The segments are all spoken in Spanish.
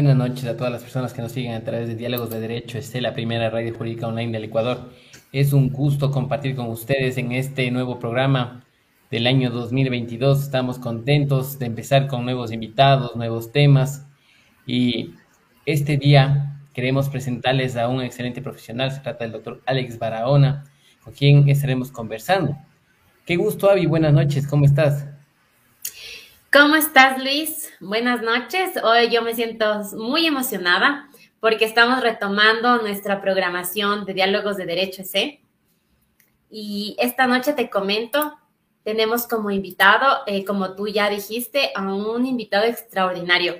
Buenas noches a todas las personas que nos siguen a través de Diálogos de Derecho. Este es la primera radio jurídica online del Ecuador. Es un gusto compartir con ustedes en este nuevo programa del año 2022. Estamos contentos de empezar con nuevos invitados, nuevos temas. Y este día queremos presentarles a un excelente profesional. Se trata del doctor Alex Barahona, con quien estaremos conversando. Qué gusto, Avi. Buenas noches. ¿Cómo estás? ¿Cómo estás, Luis? Buenas noches. Hoy yo me siento muy emocionada porque estamos retomando nuestra programación de diálogos de Derecho C. Y esta noche te comento, tenemos como invitado, eh, como tú ya dijiste, a un invitado extraordinario.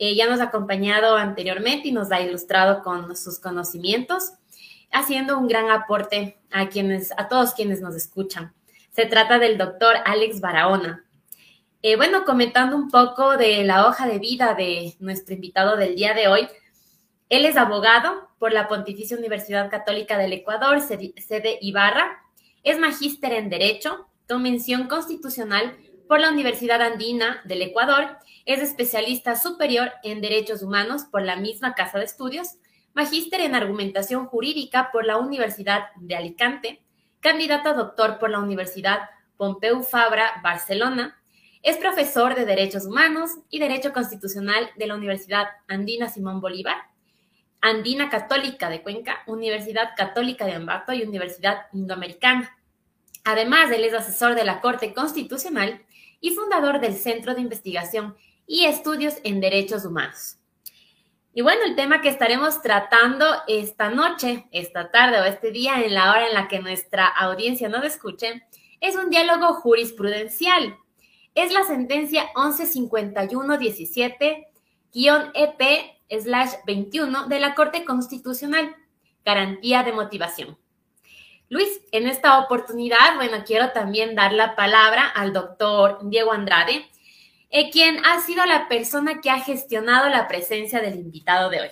Eh, ya nos ha acompañado anteriormente y nos ha ilustrado con sus conocimientos, haciendo un gran aporte a quienes, a todos quienes nos escuchan. Se trata del doctor Alex Barahona. Eh, bueno, comentando un poco de la hoja de vida de nuestro invitado del día de hoy, él es abogado por la Pontificia Universidad Católica del Ecuador, sede Ibarra, es magíster en Derecho, con mención constitucional por la Universidad Andina del Ecuador, es especialista superior en Derechos Humanos por la misma Casa de Estudios, magíster en Argumentación Jurídica por la Universidad de Alicante, candidato a doctor por la Universidad Pompeu Fabra, Barcelona, es profesor de Derechos Humanos y Derecho Constitucional de la Universidad Andina Simón Bolívar, Andina Católica de Cuenca, Universidad Católica de Ambato y Universidad Indoamericana. Además, él es asesor de la Corte Constitucional y fundador del Centro de Investigación y Estudios en Derechos Humanos. Y bueno, el tema que estaremos tratando esta noche, esta tarde o este día, en la hora en la que nuestra audiencia nos escuche, es un diálogo jurisprudencial es la sentencia 1151-17-EP-21 de la Corte Constitucional, garantía de motivación. Luis, en esta oportunidad, bueno, quiero también dar la palabra al doctor Diego Andrade, eh, quien ha sido la persona que ha gestionado la presencia del invitado de hoy.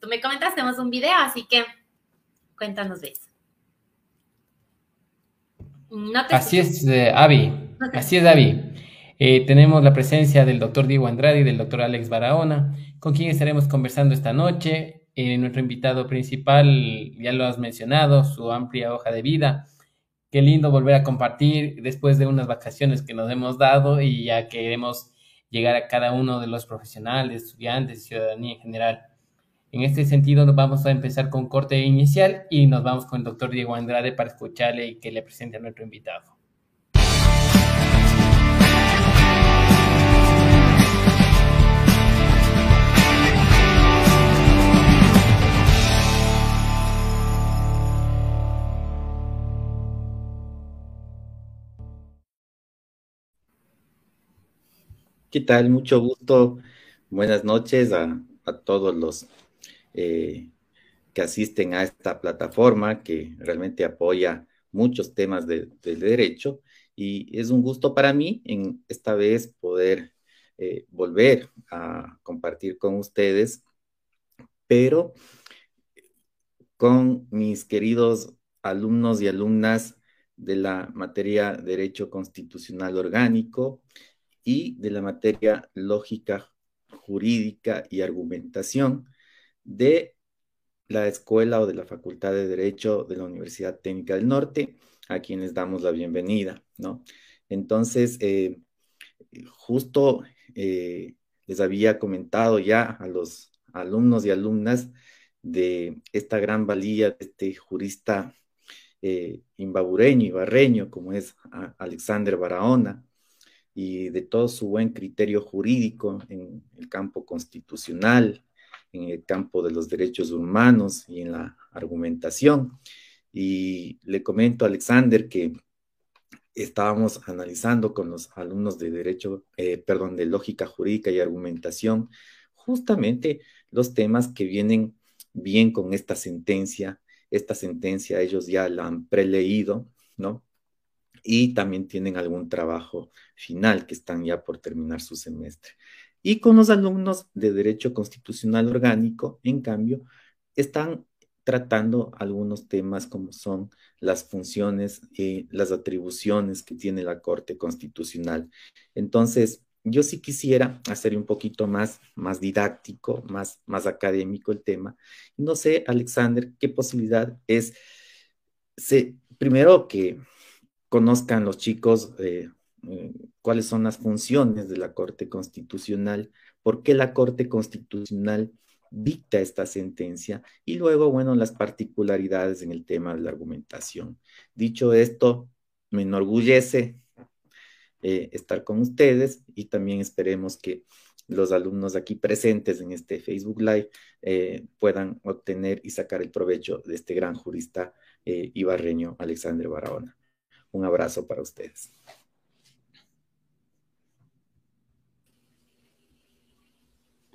Tú me comentas, tenemos un video, así que cuéntanos de eso. así es, eh, Avi. Así es, Avi. Eh, tenemos la presencia del doctor Diego Andrade y del doctor Alex Barahona, con quien estaremos conversando esta noche. Eh, nuestro invitado principal, ya lo has mencionado, su amplia hoja de vida. Qué lindo volver a compartir después de unas vacaciones que nos hemos dado y ya queremos llegar a cada uno de los profesionales, estudiantes ciudadanía en general. En este sentido, vamos a empezar con corte inicial y nos vamos con el doctor Diego Andrade para escucharle y que le presente a nuestro invitado. ¿Qué tal? Mucho gusto. Buenas noches a, todos los eh, que asisten a esta plataforma que realmente apoya muchos temas del derecho y es un gusto para mí en esta vez poder eh, volver a compartir con ustedes, pero con mis queridos alumnos y alumnas de la materia Derecho Constitucional Orgánico y de la materia lógica jurídica y argumentación de la escuela o de la Facultad de Derecho de la Universidad Técnica del Norte, a quienes damos la bienvenida, ¿no? Entonces, eh, justo eh, les había comentado ya a los alumnos y alumnas de esta gran valía de este jurista eh, imbabureño y barreño como es Alexander Barahona, y de todo su buen criterio jurídico en el campo constitucional, en el campo de los derechos humanos y en la argumentación. Y le comento a Alexander que estábamos analizando con los alumnos de derecho, eh, perdón, de lógica jurídica y argumentación, justamente los temas que vienen bien con esta sentencia. Esta sentencia ellos ya la han preleído, ¿no? Y también tienen algún trabajo final que están ya por terminar su semestre. Y con los alumnos de Derecho Constitucional Orgánico, en cambio, están tratando algunos temas como son las funciones y las atribuciones que tiene la Corte Constitucional. Entonces, yo sí quisiera hacer un poquito más, más didáctico, más, más académico el tema. No sé, Alexander, qué posibilidad es, primero que conozcan los chicos eh, cuáles son las funciones de la Corte Constitucional, por qué la Corte Constitucional dicta esta sentencia y luego, bueno, las particularidades en el tema de la argumentación. Dicho esto, me enorgullece eh, estar con ustedes y también esperemos que los alumnos aquí presentes en este Facebook Live eh, puedan obtener y sacar el provecho de este gran jurista ibarreño Alexandre Barahona. Un abrazo para ustedes.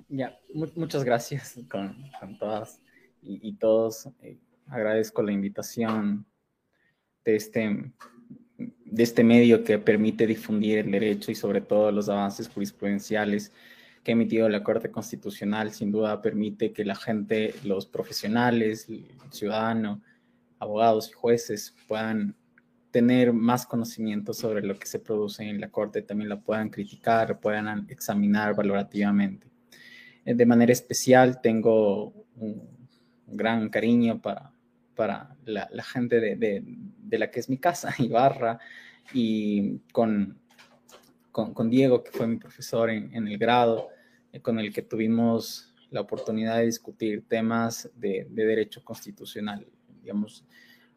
Ya, muchas gracias con, todas y, todos. agradezco la invitación de este de este medio que permite difundir el derecho y sobre todo los avances jurisprudenciales que ha emitido la Corte Constitucional, sin duda permite que la gente, los profesionales, el ciudadano, abogados y jueces puedan tener más conocimiento sobre lo que se produce en la Corte, también la puedan criticar, puedan examinar valorativamente. Eh, de manera especial tengo un gran cariño para para la, gente de, la que es mi casa, Ibarra, y con, con, Diego, que fue mi profesor en, el grado, eh, con el que tuvimos la oportunidad de discutir temas de, derecho constitucional. Digamos,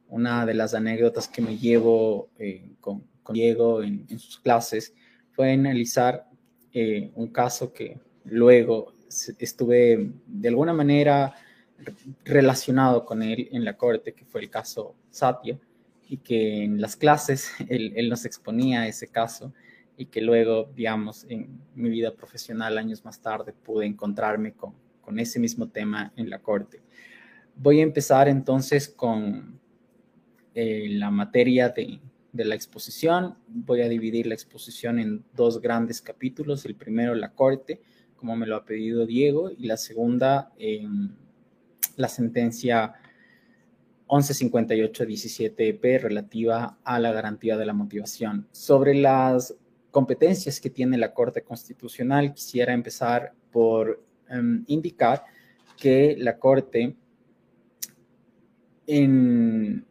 una de las anécdotas que me llevo eh, con, Diego en, sus clases fue analizar eh, un caso que luego estuve de alguna manera relacionado con él en la corte, que fue el caso Satya, y que en las clases él, nos exponía ese caso y que luego, digamos, en mi vida profesional, años más tarde, pude encontrarme con, con ese mismo tema en la corte. Voy a empezar entonces con eh, la materia de, de la exposición. Voy a dividir la exposición en dos grandes capítulos. El primero, la corte, como me lo ha pedido Diego, y la segunda, en la sentencia 1158-17EP relativa a la garantía de la motivación. Sobre las competencias que tiene la Corte Constitucional, quisiera empezar por em, indicar que la Corte, en,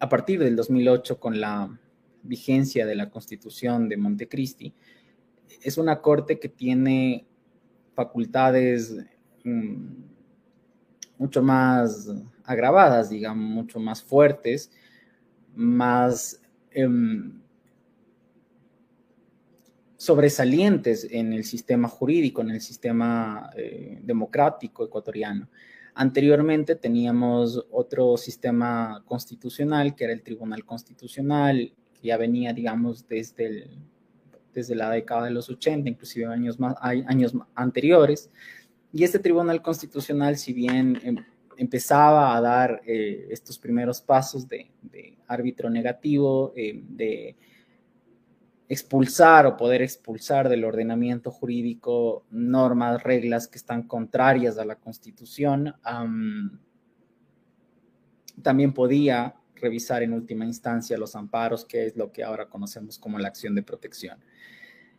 a partir del 2008, con la vigencia de la Constitución de Montecristi, es una Corte que tiene facultades mm, mucho más agravadas, digamos, mucho más fuertes, más em, sobresalientes en el sistema jurídico, en el sistema eh, democrático ecuatoriano. Anteriormente teníamos otro sistema constitucional, que era el Tribunal Constitucional, que ya venía, digamos, desde, desde la década de los 80, inclusive años, más, años anteriores, y este Tribunal Constitucional, si bien em, empezaba a dar eh, estos primeros pasos de, árbitro negativo, em, de expulsar o poder expulsar del ordenamiento jurídico normas, reglas que están contrarias a la Constitución, también podía revisar en última instancia los amparos, que es lo que ahora conocemos como la acción de protección.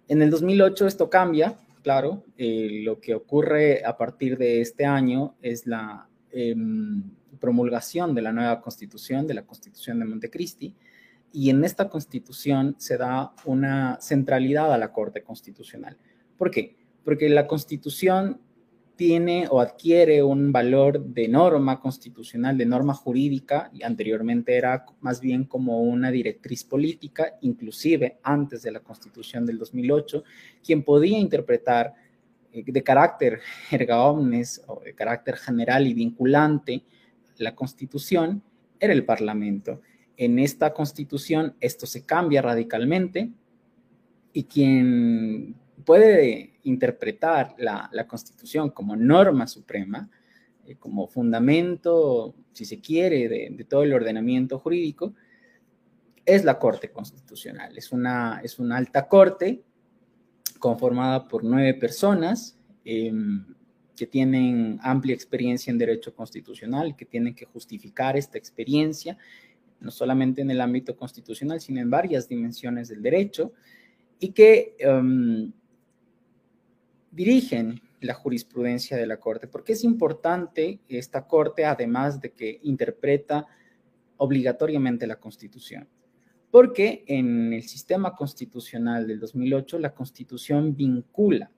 En el 2008 esto cambia, claro, eh, lo que ocurre a partir de este año es la em, promulgación de la nueva constitución, de la constitución de Montecristi, y en esta constitución se da una centralidad a la Corte Constitucional. ¿Por qué? Porque la constitución tiene o adquiere un valor de norma constitucional, de norma jurídica, y anteriormente era más bien como una directriz política, inclusive antes de la constitución del 2008, quien podía interpretar eh, de carácter erga omnes o de carácter general y vinculante la constitución era el parlamento. En esta constitución esto se cambia radicalmente y quien puede interpretar la, Constitución como norma suprema, eh, como fundamento, si se quiere, de, todo el ordenamiento jurídico, es la Corte Constitucional. Es una, es una alta corte conformada por nueve personas em, que tienen amplia experiencia en derecho constitucional, que tienen que justificar esta experiencia, no solamente en el ámbito constitucional, sino en varias dimensiones del derecho, y que em, dirigen la jurisprudencia de la Corte. Porque es importante esta Corte, además de que interpreta obligatoriamente la Constitución? Porque en el sistema constitucional del 2008, la Constitución vincula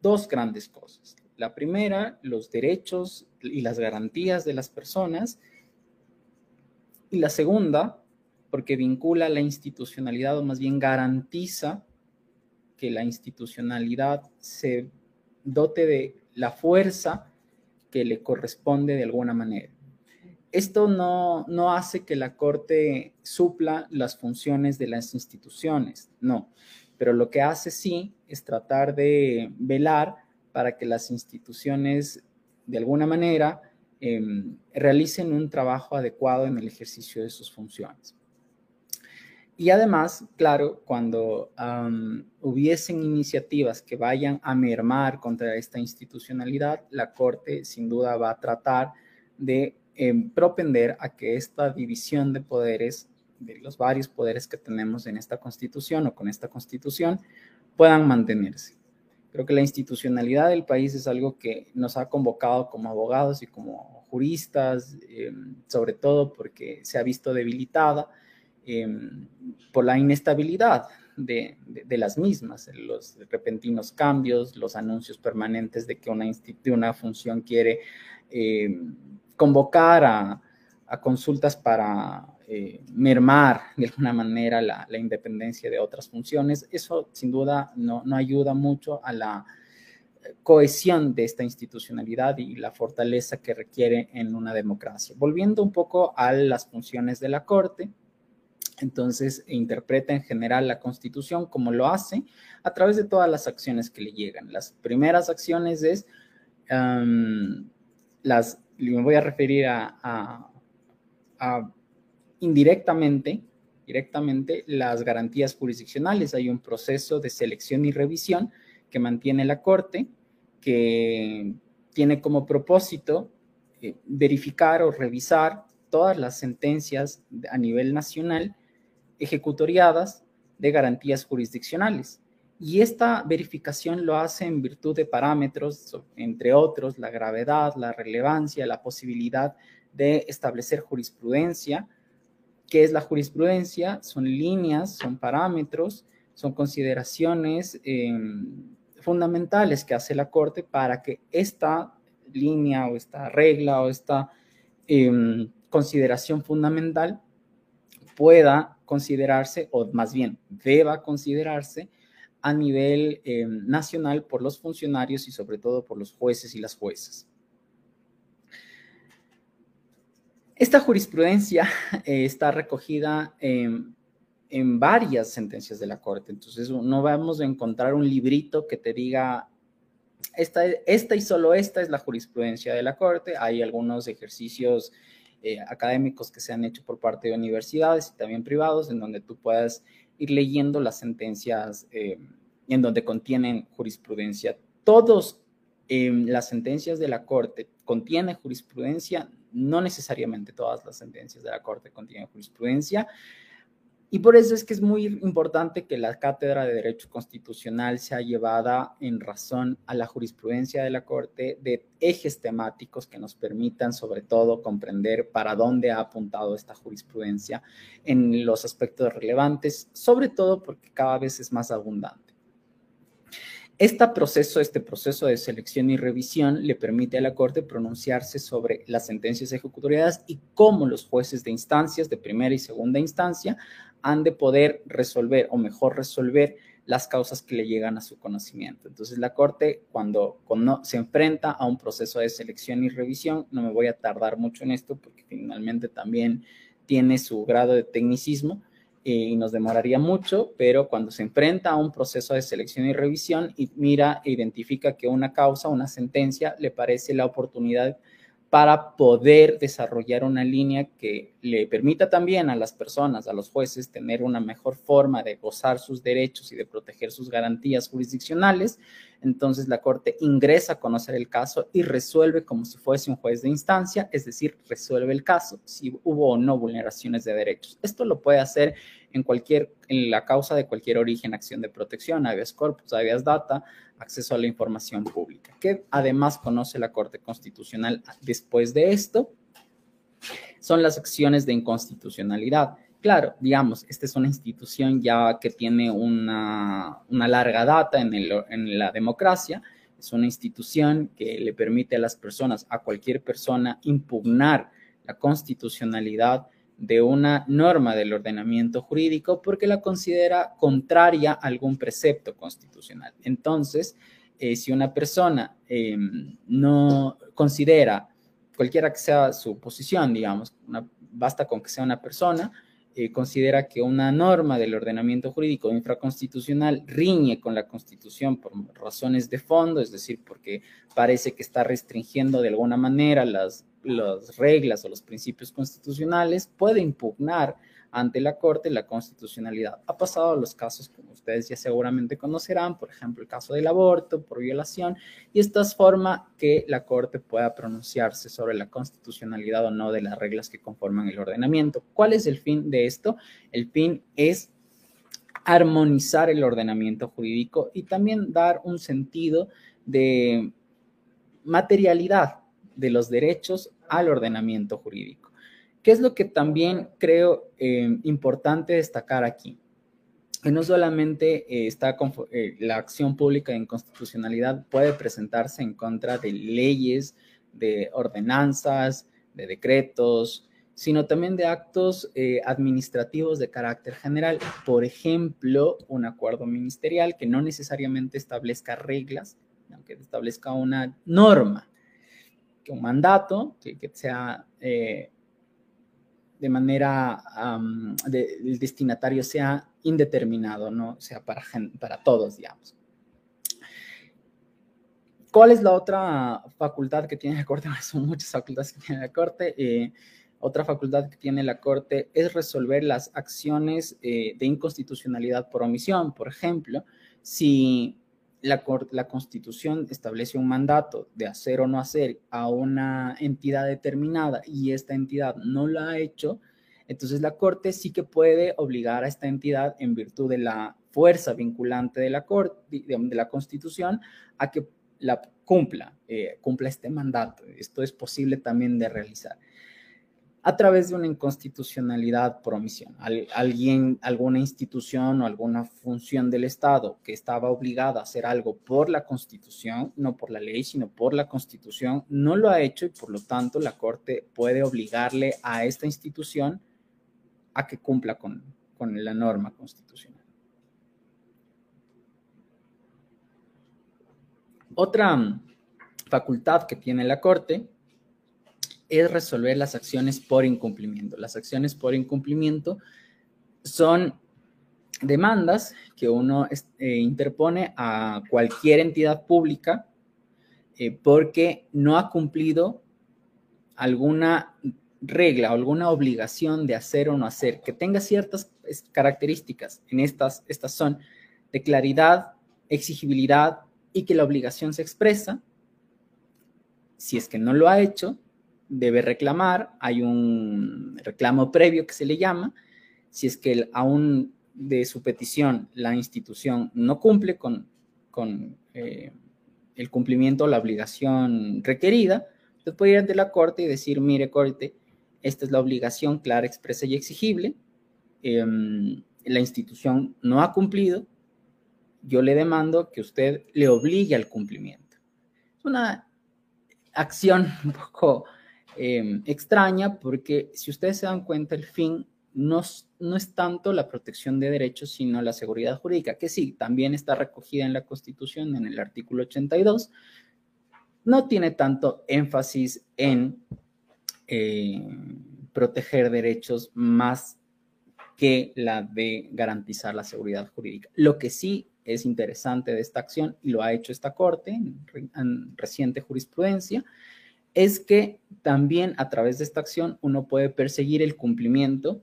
dos grandes cosas. La primera, los derechos y las garantías de las personas. Y la segunda, porque vincula la institucionalidad o más bien garantiza que la institucionalidad se dote de la fuerza que le corresponde de alguna manera. Esto no, no hace que la Corte supla las funciones de las instituciones, no, pero lo que hace sí es tratar de velar para que las instituciones de alguna manera em, realicen un trabajo adecuado en el ejercicio de sus funciones. Y además, claro, cuando hubiesen iniciativas que vayan a mermar contra esta institucionalidad, la Corte sin duda va a tratar de em, propender a que esta división de poderes, de los varios poderes que tenemos en esta Constitución o con esta Constitución, puedan mantenerse. Creo que la institucionalidad del país es algo que nos ha convocado como abogados y como juristas, em, sobre todo porque se ha visto debilitada Em, por la inestabilidad de, las mismas, los repentinos cambios, los anuncios permanentes de que una, una función quiere em, convocar a, consultas para eh, mermar de alguna manera la, independencia de otras funciones. Eso sin duda no, no ayuda mucho a la cohesión de esta institucionalidad y la fortaleza que requiere en una democracia. Volviendo un poco a las funciones de la Corte, entonces, interpreta en general la Constitución como lo hace a través de todas las acciones que le llegan. Las primeras acciones es, las, me voy a referir a, indirectamente, directamente las garantías jurisdiccionales. Hay un proceso de selección y revisión que mantiene la Corte, que tiene como propósito eh, verificar o revisar todas las sentencias a nivel nacional ejecutoriadas de garantías jurisdiccionales. Y esta verificación lo hace en virtud de parámetros, entre otros, la gravedad, la relevancia, la posibilidad de establecer jurisprudencia. ¿Qué es la jurisprudencia? Son líneas, son parámetros, son consideraciones em, fundamentales que hace la Corte para que esta línea o esta regla o esta em, consideración fundamental pueda considerarse, o más bien deba considerarse, a nivel eh, nacional por los funcionarios y sobre todo por los jueces y las juezas. Esta jurisprudencia eh, está recogida en, varias sentencias de la Corte, entonces no vamos a encontrar un librito que te diga, esta, esta y solo esta es la jurisprudencia de la Corte, hay algunos ejercicios eh, académicos que se han hecho por parte de universidades y también privados, en donde tú puedas ir leyendo las sentencias eh, en donde contienen jurisprudencia. Todas em, las sentencias de la Corte contienen jurisprudencia, no necesariamente todas las sentencias de la Corte contienen jurisprudencia, y por eso es que es muy importante que la cátedra de Derecho Constitucional sea llevada en razón a la jurisprudencia de la Corte de ejes temáticos que nos permitan sobre todo comprender para dónde ha apuntado esta jurisprudencia en los aspectos relevantes, sobre todo porque cada vez es más abundante. Este proceso, este proceso de selección y revisión le permite a la Corte pronunciarse sobre las sentencias ejecutoriadas y cómo los jueces de instancias de primera y segunda instancia han de poder resolver o mejor resolver las causas que le llegan a su conocimiento. Entonces la Corte cuando, se enfrenta a un proceso de selección y revisión, no me voy a tardar mucho en esto porque finalmente también tiene su grado de tecnicismo y nos demoraría mucho, pero cuando se enfrenta a un proceso de selección y revisión y mira e identifica que una causa, una sentencia, le parece la oportunidad para poder desarrollar una línea que le permita también a las personas, a los jueces, tener una mejor forma de gozar sus derechos y de proteger sus garantías jurisdiccionales. Entonces la Corte ingresa a conocer el caso y resuelve como si fuese un juez de instancia, es decir, resuelve el caso si hubo o no vulneraciones de derechos. Esto lo puede hacer en cualquier, en la causa de cualquier origen, acción de protección, habeas corpus, habeas data, acceso a la información pública, que además conoce la Corte Constitucional después de esto, son las acciones de inconstitucionalidad. Claro, digamos, esta es una institución ya que tiene una, larga data en, en la democracia, es una institución que le permite a las personas, a cualquier persona, impugnar la constitucionalidad de una norma del ordenamiento jurídico porque la considera contraria a algún precepto constitucional. Entonces, eh, si una persona em, no considera, cualquiera que sea su posición, digamos, basta con que sea una persona, eh, considera que una norma del ordenamiento jurídico infraconstitucional riñe con la Constitución por razones de fondo, es decir, porque parece que está restringiendo de alguna manera las, las reglas o los principios constitucionales, puede impugnar ante la Corte la constitucionalidad. Ha pasado a los casos, como ustedes ya seguramente conocerán, por ejemplo, el caso del aborto por violación, y esto es forma que la Corte pueda pronunciarse sobre la constitucionalidad o no de las reglas que conforman el ordenamiento. ¿Cuál es el fin de esto? El fin es armonizar el ordenamiento jurídico y también dar un sentido de materialidad de los derechos al ordenamiento jurídico. ¿Qué es lo que también creo eh, importante destacar aquí? Que no solamente eh, está eh, la acción pública de inconstitucionalidad puede presentarse en contra de leyes, de ordenanzas, de decretos, sino también de actos administrativos de carácter general. Por ejemplo, un acuerdo ministerial que no necesariamente establezca reglas, aunque establezca una norma, que un mandato que, que sea de manera, el destinatario sea indeterminado, no sea para, para todos, digamos. ¿Cuál es la otra facultad que tiene la Corte? Son muchas facultades que tiene la Corte. Eh, otra facultad que tiene la Corte es resolver las acciones eh, de inconstitucionalidad por omisión. Por ejemplo, si la, la Constitución establece un mandato de hacer o no hacer a una entidad determinada y esta entidad no lo ha hecho, entonces la Corte sí que puede obligar a esta entidad en virtud de la fuerza vinculante de la, corte, de, la Constitución a que la cumpla, eh, cumpla este mandato. Esto es posible también de realizar a través de una inconstitucionalidad por omisión. alguien, alguna institución o alguna función del Estado que estaba obligada a hacer algo por la Constitución, no por la ley, sino por la Constitución, no lo ha hecho y por lo tanto la Corte puede obligarle a esta institución a que cumpla con, con la norma constitucional. Otra facultad que tiene la Corte es resolver las acciones por incumplimiento. Las acciones por incumplimiento son demandas que uno eh, interpone a cualquier entidad pública eh, porque no ha cumplido alguna regla o alguna obligación de hacer o no hacer, que tenga ciertas características. En estas, estas son de claridad, exigibilidad y que la obligación se expresa. Si es que no lo ha hecho, debe reclamar, hay un reclamo previo que se le llama, si es que aún de su petición la institución no cumple con, con eh, el cumplimiento o la obligación requerida, usted puede ir ante la corte y decir, mire corte, esta es la obligación clara, expresa y exigible, em, la institución no ha cumplido, yo le demando que usted le obligue al cumplimiento. Es una acción un poco Em, extraña porque si ustedes se dan cuenta, el fin no, no es tanto la protección de derechos, sino la seguridad jurídica, que sí, también está recogida en la Constitución, en el artículo 82, no tiene tanto énfasis en eh, proteger derechos más que la de garantizar la seguridad jurídica. Lo que sí es interesante de esta acción, y lo ha hecho esta Corte en reciente jurisprudencia, es que también a través de esta acción uno puede perseguir el cumplimiento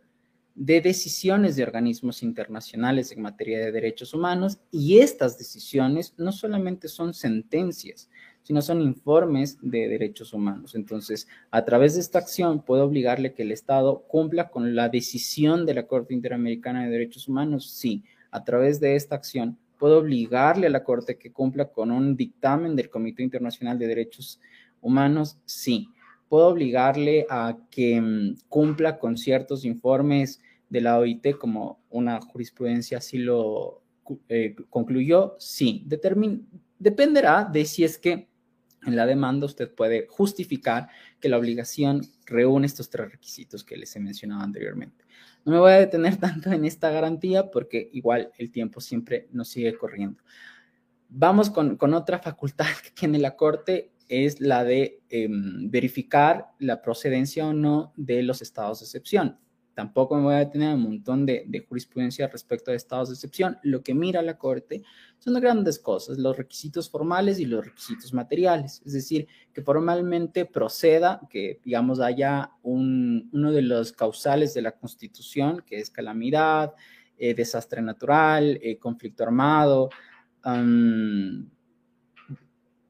de decisiones de organismos internacionales en materia de derechos humanos y estas decisiones no solamente son sentencias, sino son informes de derechos humanos. Entonces, a través de esta acción puedo obligarle que el Estado cumpla con la decisión de la Corte Interamericana de Derechos Humanos. Sí, a través de esta acción puedo obligarle a la Corte que cumpla con un dictamen del Comité Internacional de Derechos Humanos. Sí, puedo obligarle a que mm, cumpla con ciertos informes de la OIT como una jurisprudencia así lo eh, concluyó, sí, dependerá de si es que en la demanda usted puede justificar que la obligación reúne estos tres requisitos que les he mencionado anteriormente. No me voy a detener tanto en esta garantía porque igual el tiempo siempre nos sigue corriendo. Vamos con, con otra facultad que tiene la Corte, es la de em, verificar la procedencia o no de los estados de excepción. Tampoco me voy a detener un montón de, jurisprudencia respecto a estados de excepción. Lo que mira la Corte son grandes cosas, los requisitos formales y los requisitos materiales. Es decir, que formalmente proceda, que digamos haya uno de los causales de la Constitución, que es calamidad, eh, desastre natural, eh, conflicto armado,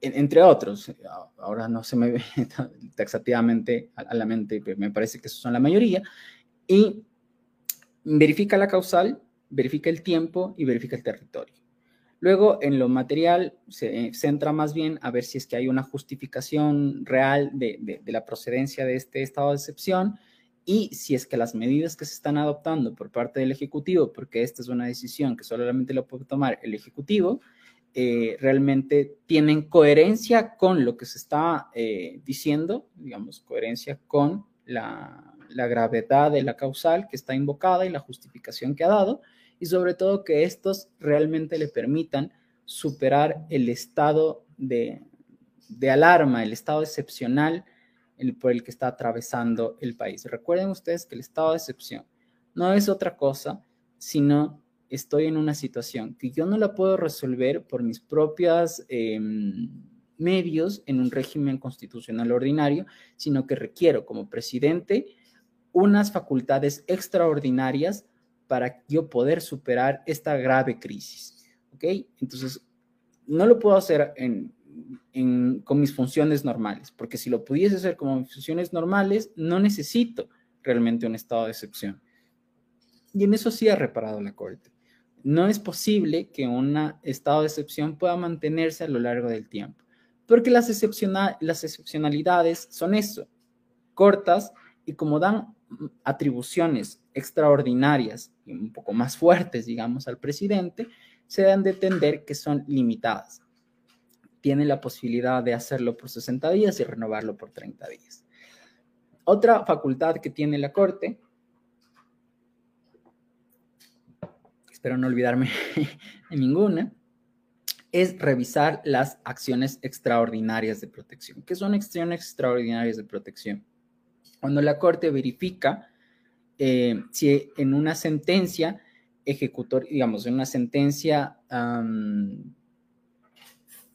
entre otros. Ahora no se me ve taxativamente a la mente, pero me parece que esos son la mayoría y verifica la causal, verifica el tiempo y verifica el territorio. Luego, en lo material, se centra más bien a ver si es que hay una justificación real de, la procedencia de este estado de excepción y si es que las medidas que se están adoptando por parte del Ejecutivo, porque esta es una decisión que solamente lo puede tomar el Ejecutivo, eh, realmente tienen coherencia con lo que se está eh, diciendo, digamos, coherencia con la, la gravedad de la causal que está invocada y la justificación que ha dado, y sobre todo que estos realmente le permitan superar el estado de, alarma, el estado excepcional por el que está atravesando el país. Recuerden ustedes que el estado de excepción no es otra cosa, sino estoy en una situación que yo no la puedo resolver por mis propias... Em, medios en un régimen constitucional ordinario, sino que requiero como presidente unas facultades extraordinarias para yo poder superar esta grave crisis. ¿Ok? Entonces, no lo puedo hacer con mis funciones normales, porque si lo pudiese hacer como mis funciones normales, no necesito realmente un estado de excepción. Y en eso sí ha reparado la Corte. No es posible que un estado de excepción pueda mantenerse a lo largo del tiempo, porque las, las excepcionalidades son eso, cortas y como dan atribuciones extraordinarias y un poco más fuertes, digamos, al presidente, se dan de entender que son limitadas. Tiene la posibilidad de hacerlo por 60 días y renovarlo por 30 días. Otra facultad que tiene la Corte, espero no olvidarme de ninguna, es revisar las acciones extraordinarias de protección. ¿Qué son acciones extraordinarias de protección? Cuando la Corte verifica eh, si en una sentencia ejecutor, digamos, en una sentencia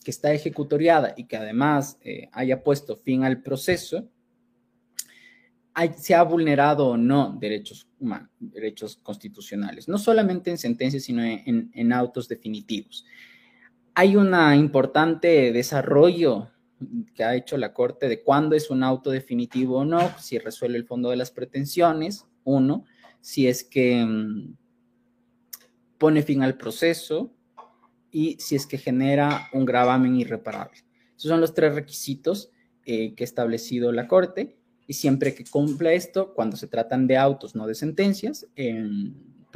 que está ejecutoriada y que además eh, haya puesto fin al proceso, se ha vulnerado o no derechos humanos, derechos constitucionales, no solamente en sentencias, sino en, autos definitivos. Hay un importante desarrollo que ha hecho la Corte de cuándo es un auto definitivo o no, si resuelve el fondo de las pretensiones, uno, si es que mm, pone fin al proceso y si es que genera un gravamen irreparable. Esos son los tres requisitos eh, que ha establecido la Corte y siempre que cumpla esto, cuando se tratan de autos, no de sentencias,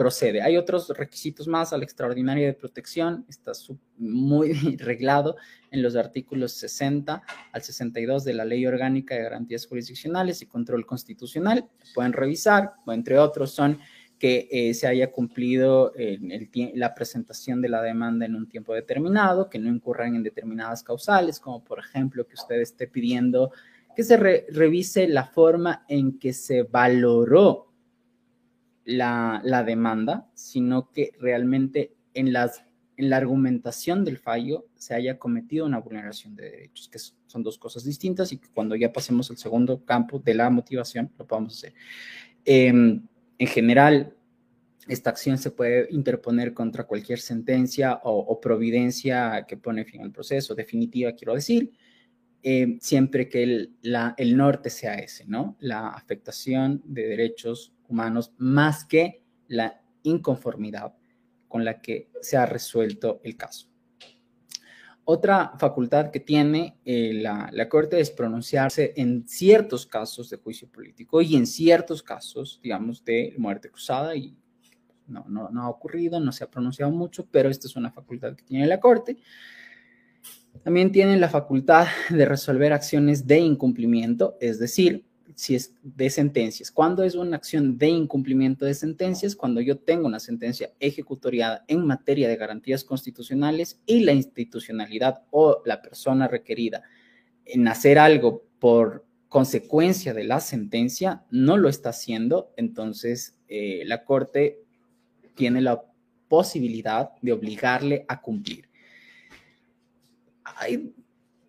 procede. Hay otros requisitos más a la extraordinaria de protección, está muy reglado en los artículos 60 al 62 de la Ley Orgánica de Garantías Jurisdiccionales y Control Constitucional. Pueden revisar, o entre otros son que eh, se haya cumplido la presentación de la demanda en un tiempo determinado, que no incurran en determinadas causales, como por ejemplo que usted esté pidiendo que se revise la forma en que se valoró la, demanda, sino que realmente en, las, en la argumentación del fallo se haya cometido una vulneración de derechos, que son dos cosas distintas y que cuando ya pasemos al segundo campo de la motivación lo podemos hacer. Em, en general, esta acción se puede interponer contra cualquier sentencia o, providencia que pone fin al proceso, definitiva, quiero decir. Eh, siempre que el, el norte sea ese, ¿no? La afectación de derechos humanos más que la inconformidad con la que se ha resuelto el caso. Otra facultad que tiene eh, la, Corte es pronunciarse en ciertos casos de juicio político y en ciertos casos, digamos, de muerte cruzada y no, no, no, ha ocurrido, no se ha pronunciado mucho, pero esta es una facultad que tiene la Corte. También tiene la facultad de resolver acciones de incumplimiento, es decir, si es de sentencias. ¿Cuándo es una acción de incumplimiento de sentencias? Cuando yo tengo una sentencia ejecutoriada en materia de garantías constitucionales y la institucionalidad o la persona requerida en hacer algo por consecuencia de la sentencia no lo está haciendo, entonces eh, la Corte tiene la posibilidad de obligarle a cumplir. Hay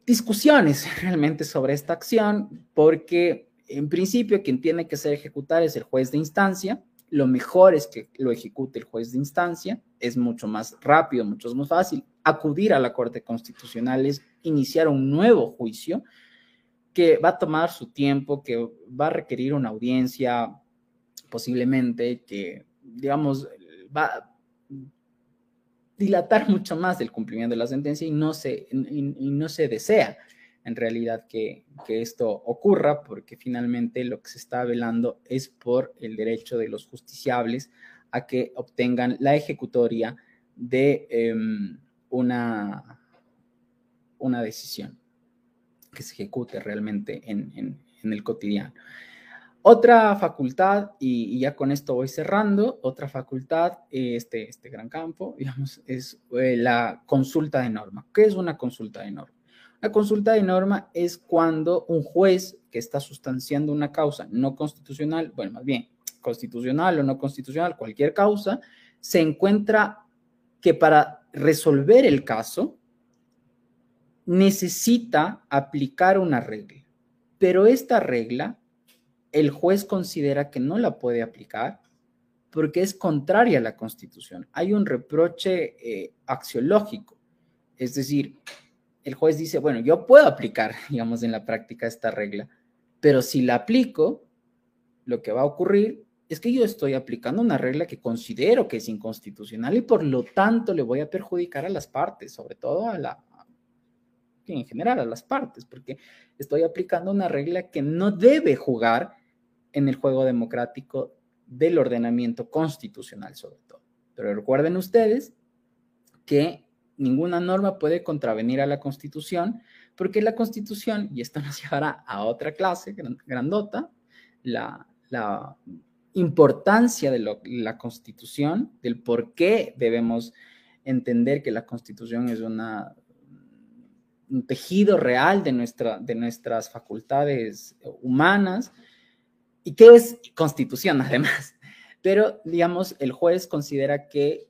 discusiones realmente sobre esta acción porque en principio, quien tiene que ser ejecutar es el juez de instancia. Lo mejor es que lo ejecute el juez de instancia. Es mucho más rápido, mucho más fácil. Acudir a la Corte Constitucional es iniciar un nuevo juicio que va a tomar su tiempo, que va a requerir una audiencia posiblemente, que, digamos, va dilatar mucho más el cumplimiento de la sentencia y no se, y no se desea en realidad que, esto ocurra, porque finalmente lo que se está velando es por el derecho de los justiciables a que obtengan la ejecutoria de em, una, una decisión que se ejecute realmente en, el cotidiano. Otra facultad, y, ya con esto voy cerrando, otra facultad, este, este gran campo, digamos, es eh, la consulta de norma. ¿Qué es una consulta de norma? La consulta de norma es cuando un juez que está sustanciando una causa no constitucional, bueno, más bien constitucional o no constitucional, cualquier causa, se encuentra que para resolver el caso necesita aplicar una regla, pero esta regla el juez considera que no la puede aplicar porque es contraria a la Constitución. Hay un reproche eh, axiológico, es decir, el juez dice, bueno, yo puedo aplicar, digamos, en la práctica esta regla, pero si la aplico, lo que va a ocurrir es que yo estoy aplicando una regla que considero que es inconstitucional y por lo tanto le voy a perjudicar a las partes, sobre todo a la, en general a las partes, porque estoy aplicando una regla que no debe jugar en el juego democrático del ordenamiento constitucional sobre todo. Pero recuerden ustedes que ninguna norma puede contravenir a la Constitución, porque la Constitución, y esto nos llevará a otra clase grandota, la, importancia de la Constitución, del por qué debemos entender que la Constitución es una, un tejido real de, nuestra, de nuestras facultades humanas y qué es Constitución además. Pero, digamos, el juez considera que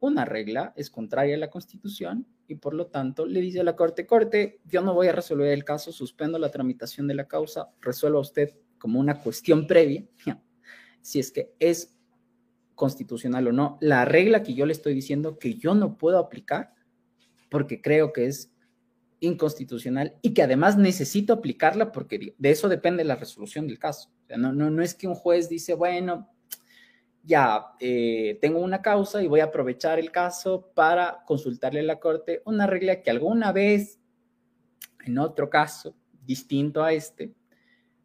una regla es contraria a la Constitución y por lo tanto le dice a la Corte, Corte, yo no voy a resolver el caso, suspendo la tramitación de la causa, resuelva usted como una cuestión previa, si es que es constitucional o no, la regla que yo le estoy diciendo que yo no puedo aplicar porque creo que es inconstitucional y que además necesito aplicarla porque de eso depende la resolución del caso. no, no, no es que un juez dice, bueno, ya eh, tengo una causa y voy a aprovechar el caso para consultarle a la Corte una regla que alguna vez, en otro caso distinto a este,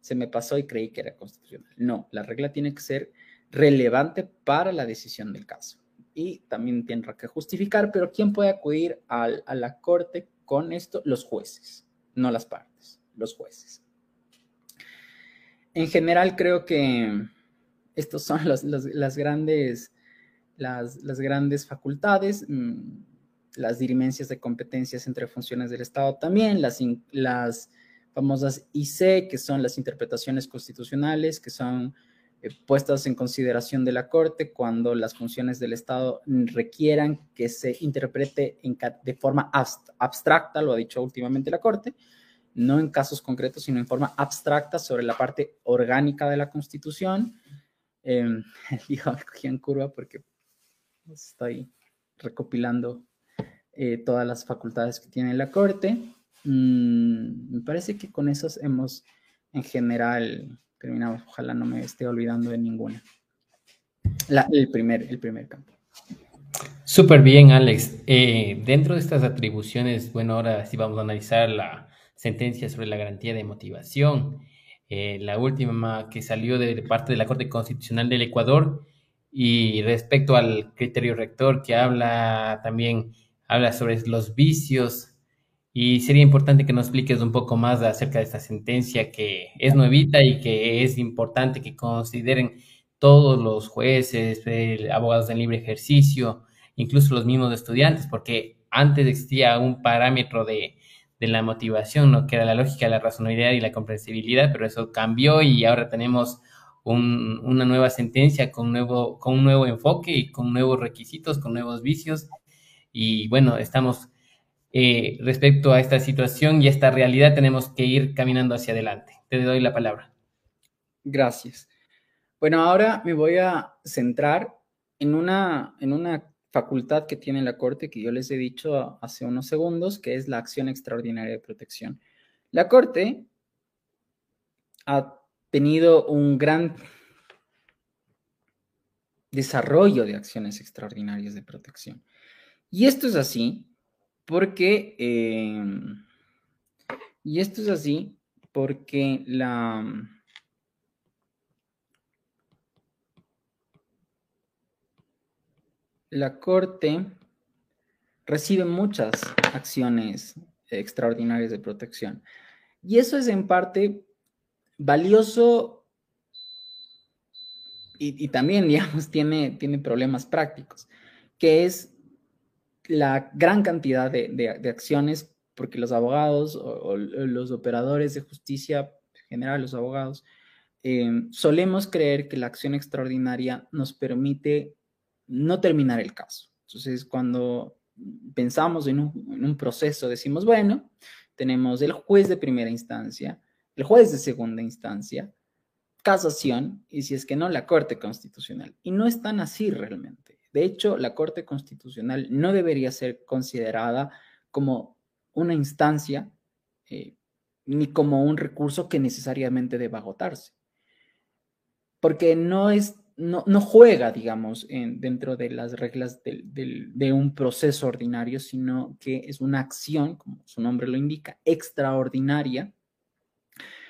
se me pasó y creí que era constitucional. No, la regla tiene que ser relevante para la decisión del caso. Y también tendrá que justificar, pero ¿quién puede acudir a la Corte con esto? Los jueces, no las partes, los jueces. En general creo que estos son las, grandes, las, grandes facultades, mm, las dirimencias de competencias entre funciones del Estado también, las, las famosas IC, que son las interpretaciones constitucionales, que son eh, puestas en consideración de la Corte cuando las funciones del Estado requieran que se interprete de forma abstracta, lo ha dicho últimamente la Corte, no en casos concretos, sino en forma abstracta sobre la parte orgánica de la Constitución eh, dijo, cogí en curva porque estoy recopilando eh, todas las facultades que tiene la Corte. mm, me parece que con esos hemos en general terminado. Ojalá no me esté olvidando de ninguna. el, primer, el primer campo. Súper bien, Alex. Eh, dentro de estas atribuciones, bueno, ahora sí vamos a analizar la sentencia sobre la garantía de motivación, eh, la última que salió de parte de la Corte Constitucional del Ecuador y respecto al criterio rector que habla también, habla sobre los vicios y sería importante que nos expliques un poco más acerca de esta sentencia que es nuevita y que es importante que consideren todos los jueces, abogados en libre ejercicio, incluso los mismos estudiantes, porque antes existía un parámetro de, de la motivación, ¿no? que era la lógica, la razonabilidad y la comprensibilidad, pero eso cambió y ahora tenemos una nueva sentencia con, nuevo, con un nuevo enfoque y con nuevos requisitos, con nuevos vicios. Y bueno, estamos eh, respecto a esta situación y esta realidad, tenemos que ir caminando hacia adelante. Te doy la palabra. Gracias. Bueno, ahora me voy a centrar en una, en una facultad que tiene la Corte que yo les he dicho hace unos segundos, que es la acción extraordinaria de protección. La Corte ha tenido un gran desarrollo de acciones extraordinarias de protección. Y esto es así porque, em, y esto es así porque la, la Corte recibe muchas acciones extraordinarias de protección. Y eso es en parte valioso y, también, digamos, tiene, tiene problemas prácticos, que es la gran cantidad de, acciones, porque los abogados o, los operadores de justicia, en general los abogados, eh, solemos creer que la acción extraordinaria nos permite no terminar el caso. Entonces, cuando pensamos en un, en un proceso, decimos, bueno, tenemos el juez de primera instancia, el juez de segunda instancia, casación y si es que no, la Corte Constitucional. Y no es tan así realmente. De hecho, la Corte Constitucional no debería ser considerada como una instancia eh, ni como un recurso que necesariamente deba agotarse. Porque no es no, juega, digamos, en, dentro de las reglas de un proceso ordinario, sino que es una acción, como su nombre lo indica, extraordinaria,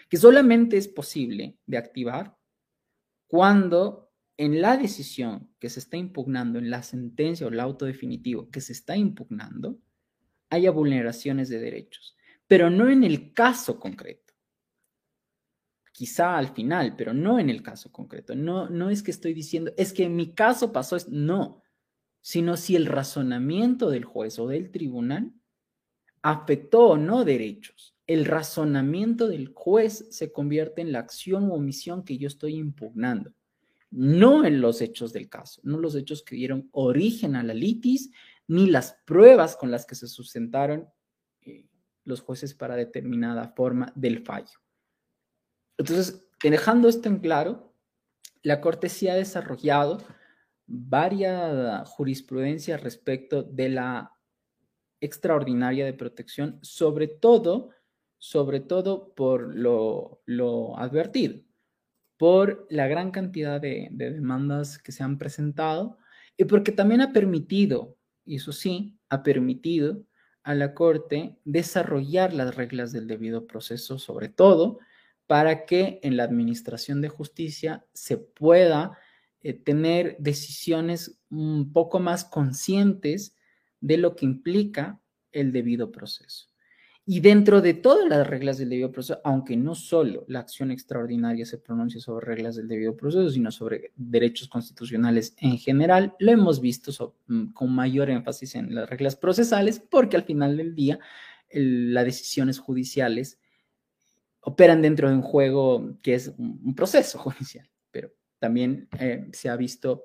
que solamente es posible de activar cuando en la decisión que se está impugnando, en la sentencia o el auto definitivo que se está impugnando, haya vulneraciones de derechos, pero no en el caso concreto. Quizá al final, pero no en el caso concreto. No, no es que estoy diciendo, es que en mi caso pasó, es, no, sino si el razonamiento del juez o del tribunal afectó o no derechos el razonamiento del juez se convierte en la acción o omisión que yo estoy impugnando, no en los hechos del caso, no los hechos que dieron origen a la litis, ni las pruebas con las que se sustentaron eh, los jueces para determinada forma del fallo. Entonces, dejando esto en claro, la Corte sí ha desarrollado varias jurisprudencias respecto de la extraordinaria de protección, sobre todo sobre todo por lo, advertido, por la gran cantidad de, demandas que se han presentado y porque también ha permitido, y eso sí, ha permitido a la Corte desarrollar las reglas del debido proceso, sobre todo para que en la administración de justicia se pueda eh, tener decisiones un poco más conscientes de lo que implica el debido proceso. Y dentro de todas las reglas del debido proceso, aunque no solo la acción extraordinaria se pronuncia sobre reglas del debido proceso, sino sobre derechos constitucionales en general, lo hemos visto mm, con mayor énfasis en las reglas procesales, porque al final del día las decisiones judiciales operan dentro de un juego que es un, proceso judicial, pero también eh, se ha visto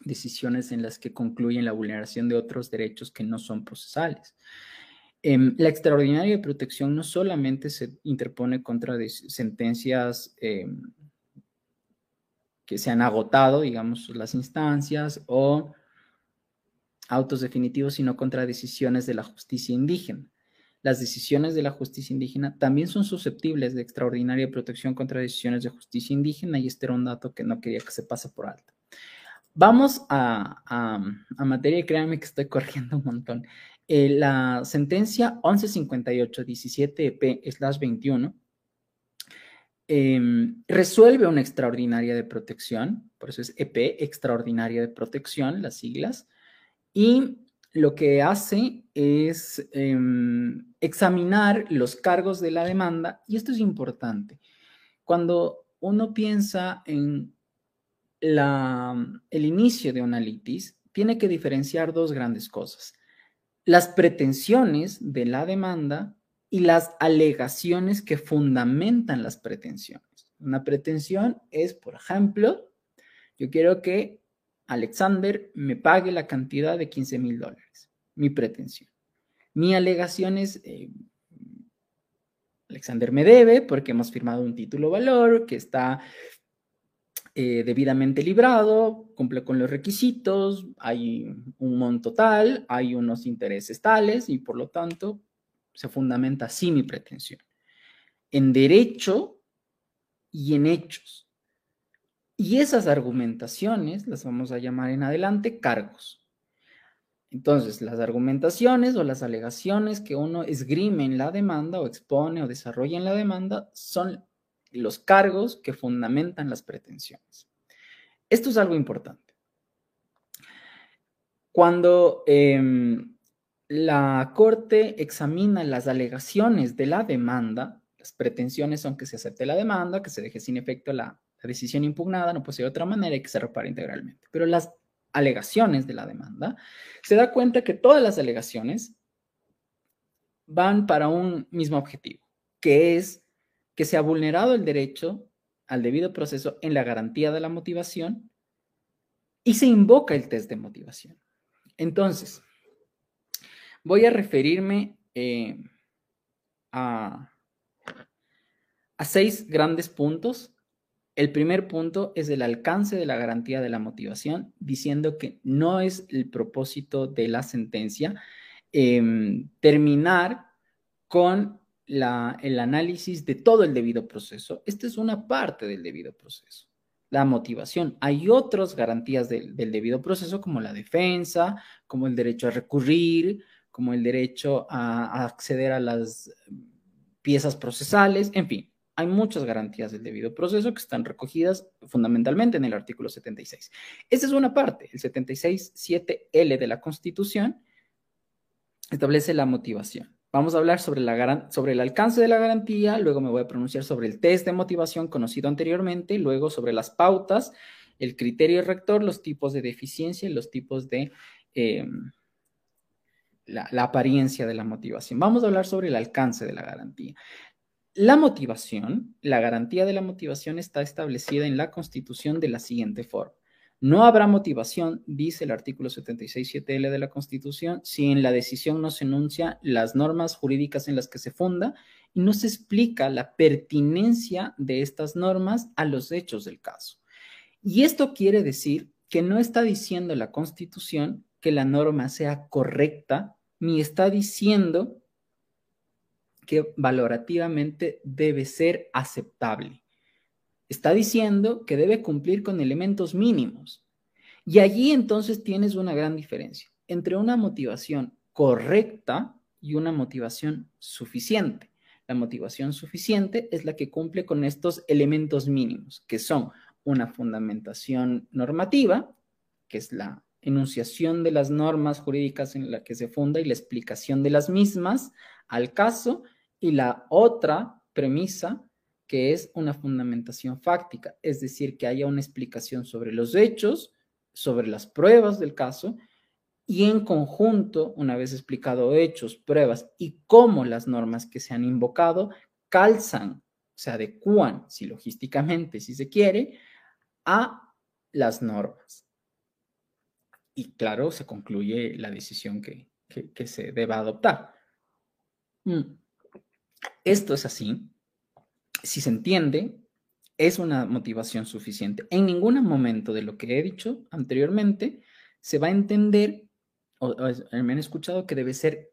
decisiones en las que concluyen la vulneración de otros derechos que no son procesales. Em, la extraordinaria protección no solamente se interpone contra sentencias em, que se han agotado, digamos, las instancias o autos definitivos, sino contra decisiones de la justicia indígena. las decisiones de la justicia indígena también son susceptibles de extraordinaria protección contra decisiones de justicia indígena y este era un dato que no quería que se pase por alto. Vamos a, materia, créanme que estoy corriendo un montón. Eh, la sentencia 1158-17EP-21 em, resuelve una extraordinaria de protección, por eso es EP, extraordinaria de protección, las siglas, y lo que hace es em, examinar los cargos de la demanda, y esto es importante. Cuando uno piensa en la, el inicio de una litis, tiene que diferenciar dos grandes cosas. Las pretensiones de la demanda y las alegaciones que fundamentan las pretensiones. Una pretensión es, por ejemplo, yo quiero que Alexander me pague la cantidad de 15 mil dólares, mi pretensión. Mi alegación es, eh, Alexander me debe porque hemos firmado un título valor que está eh, debidamente librado, cumple con los requisitos, hay un monto tal, hay unos intereses tales y por lo tanto se fundamenta así mi pretensión. En derecho y en hechos. Y esas argumentaciones las vamos a llamar en adelante cargos. Entonces, las argumentaciones o las alegaciones que uno esgrime en la demanda o expone o desarrolla en la demanda son los cargos que fundamentan las pretensiones. Esto es algo importante. Cuando em, la Corte examina las alegaciones de la demanda, las pretensiones son que se acepte la demanda, que se deje sin efecto la decisión impugnada no de otra manera y que se repare integralmente. Pero las alegaciones de la demanda, se da cuenta que todas las alegaciones van para un mismo objetivo, que es que se ha vulnerado el derecho al debido proceso en la garantía de la motivación y se invoca el test de motivación. Entonces, voy a referirme eh, a, a seis grandes puntos el primer punto es el alcance de la garantía de la motivación, diciendo que no es el propósito de la sentencia em, terminar con el análisis de todo el debido proceso. Esta es una parte del debido proceso. La motivación. Hay otras garantías del debido proceso, como la defensa, como el derecho a recurrir, como el derecho a acceder a las piezas procesales, en fin hay muchas garantías del debido proceso que están recogidas fundamentalmente en el artículo 76. Esa es una parte. El 76.7L de la Constitución establece la motivación. Vamos a hablar sobre, el alcance de la garantía, luego me voy a pronunciar sobre el test de motivación conocido anteriormente, luego sobre las pautas, el criterio rector, los tipos de deficiencia y los tipos de em, la apariencia de la motivación. Vamos a hablar sobre el alcance de la garantía. La motivación, la garantía de la motivación está establecida en la Constitución de la siguiente forma. No habrá motivación, dice el artículo 76.7L de la Constitución, si en la decisión no se enuncia las normas jurídicas en las que se funda y no se explica la pertinencia de estas normas a los hechos del caso. Y esto quiere decir que no está diciendo la Constitución que la norma sea correcta, ni está diciendo que valorativamente debe ser aceptable. Está diciendo que debe cumplir con elementos mínimos. Y allí entonces tienes una gran diferencia entre una motivación correcta y una motivación suficiente. La motivación suficiente es la que cumple con estos elementos mínimos, que son una fundamentación normativa, que es la enunciación de las normas jurídicas en la que se funda y la explicación de las mismas al caso, y la otra premisa que es una fundamentación fáctica, es decir, que haya una explicación sobre los hechos, sobre las pruebas del caso y en conjunto, una vez explicado hechos, pruebas y cómo las normas que se han invocado calzan, se adecúan, si logísticamente, si se quiere, a las normas. Y claro, se concluye la decisión que, se deba adoptar. Mm. Esto es así. Si se entiende, es una motivación suficiente. En ningún momento de lo que he dicho anteriormente se va a entender, o, me han escuchado, que debe ser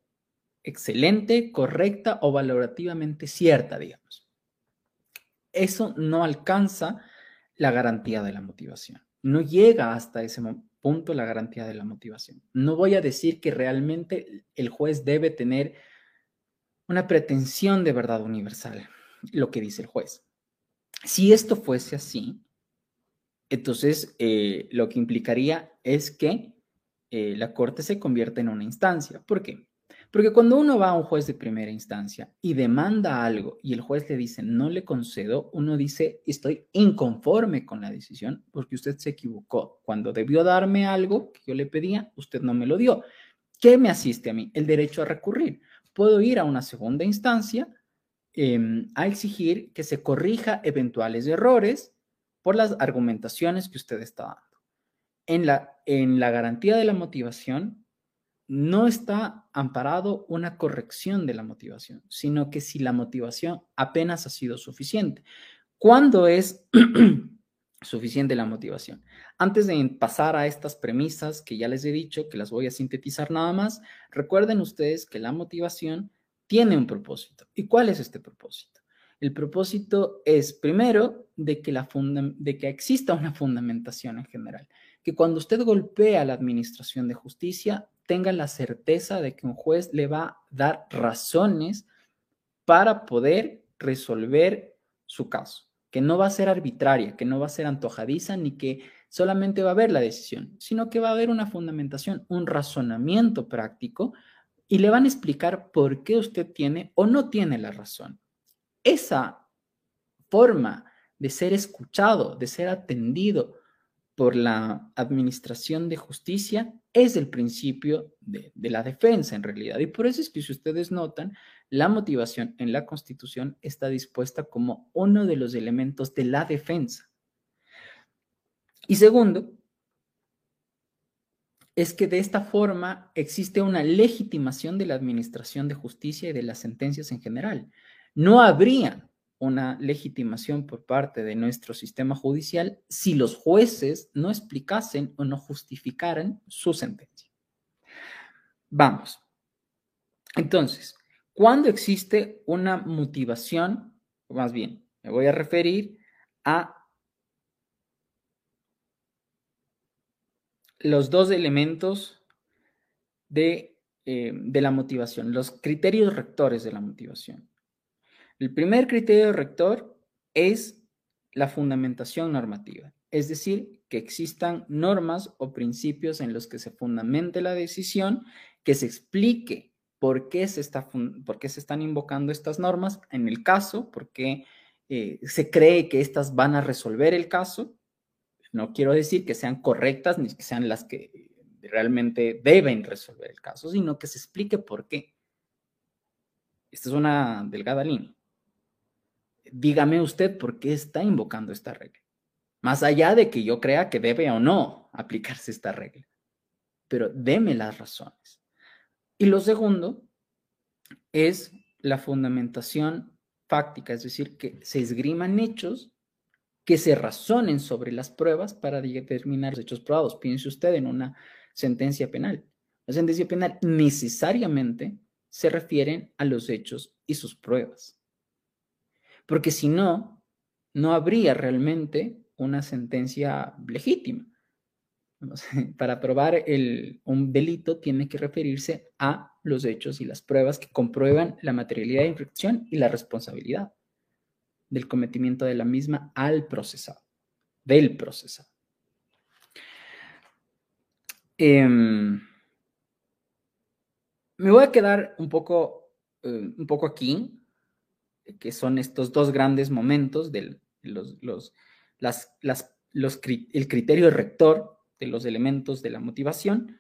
excelente, correcta o valorativamente cierta, digamos. Eso no alcanza la garantía de la motivación. No llega hasta ese punto la garantía de la motivación. No voy a decir que realmente el juez debe tener una pretensión de verdad universal, lo que dice el juez. Si esto fuese así, entonces eh, lo que implicaría es que eh, la corte se convierta en una instancia. ¿Por qué? Porque cuando uno va a un juez de primera instancia y demanda algo y el juez le dice no le concedo, uno dice estoy inconforme con la decisión porque usted se equivocó. Cuando debió darme algo que yo le pedía, usted no me lo dio. ¿Qué me asiste a mí? El derecho a recurrir. Puedo ir a una segunda instancia em, a exigir que se corrija eventuales errores por las argumentaciones que usted está dando. En la, en la garantía de la motivación, no está amparado una corrección de la motivación, sino que si la motivación apenas ha sido suficiente. ¿Cuándo es suficiente la motivación? Antes de pasar a estas premisas que ya les he dicho, que las voy a sintetizar nada más, recuerden ustedes que la motivación tiene un propósito. ¿Y cuál es este propósito? El propósito es, primero, de que, la de que exista una fundamentación en general, que cuando usted golpea la administración de justicia, tenga la certeza de que un juez le va a dar razones para poder resolver su caso, que no va a ser arbitraria, que no va a ser antojadiza, ni que solamente va a haber la decisión, sino que va a haber una fundamentación, un razonamiento práctico y le van a explicar por qué usted tiene o no tiene la razón. Esa forma de ser escuchado, de ser atendido, por la Administración de Justicia es el principio de, la defensa en realidad. Y por eso es que si ustedes notan, la motivación en la Constitución está dispuesta como uno de los elementos de la defensa. Y segundo, es que de esta forma existe una legitimación de la Administración de Justicia y de las sentencias en general. No habría una legitimación por parte de nuestro sistema judicial si los jueces no explicasen o no justificaran su sentencia. Vamos. Entonces, cuando existe una motivación, más bien, me voy a referir a los dos elementos de, eh, de la motivación, los criterios rectores de la motivación. El primer criterio rector es la fundamentación normativa, es decir, que existan normas o principios en los que se fundamente la decisión, que se explique por qué se, está, por qué se están invocando estas normas en el caso, por qué eh, se cree que estas van a resolver el caso. No quiero decir que sean correctas ni que sean las que realmente deben resolver el caso, sino que se explique por qué. Esta es una delgada línea dígame usted por qué está invocando esta regla. Más allá de que yo crea que debe o no aplicarse esta regla. Pero deme las razones. Y lo segundo es la fundamentación fáctica, es decir, que se esgriman hechos que se razonen sobre las pruebas para determinar los hechos probados. Piense usted en una sentencia penal. La sentencia penal necesariamente se refiere a los hechos y sus pruebas porque si no, no habría realmente una sentencia legítima. Para probar un delito tiene que referirse a los hechos y las pruebas que comprueban la materialidad de infracción y la responsabilidad del cometimiento de la misma al procesado, del procesado. Em, me voy a quedar un poco, eh, un poco aquí que son estos dos grandes momentos del los, las, los, el criterio rector de los elementos de la motivación.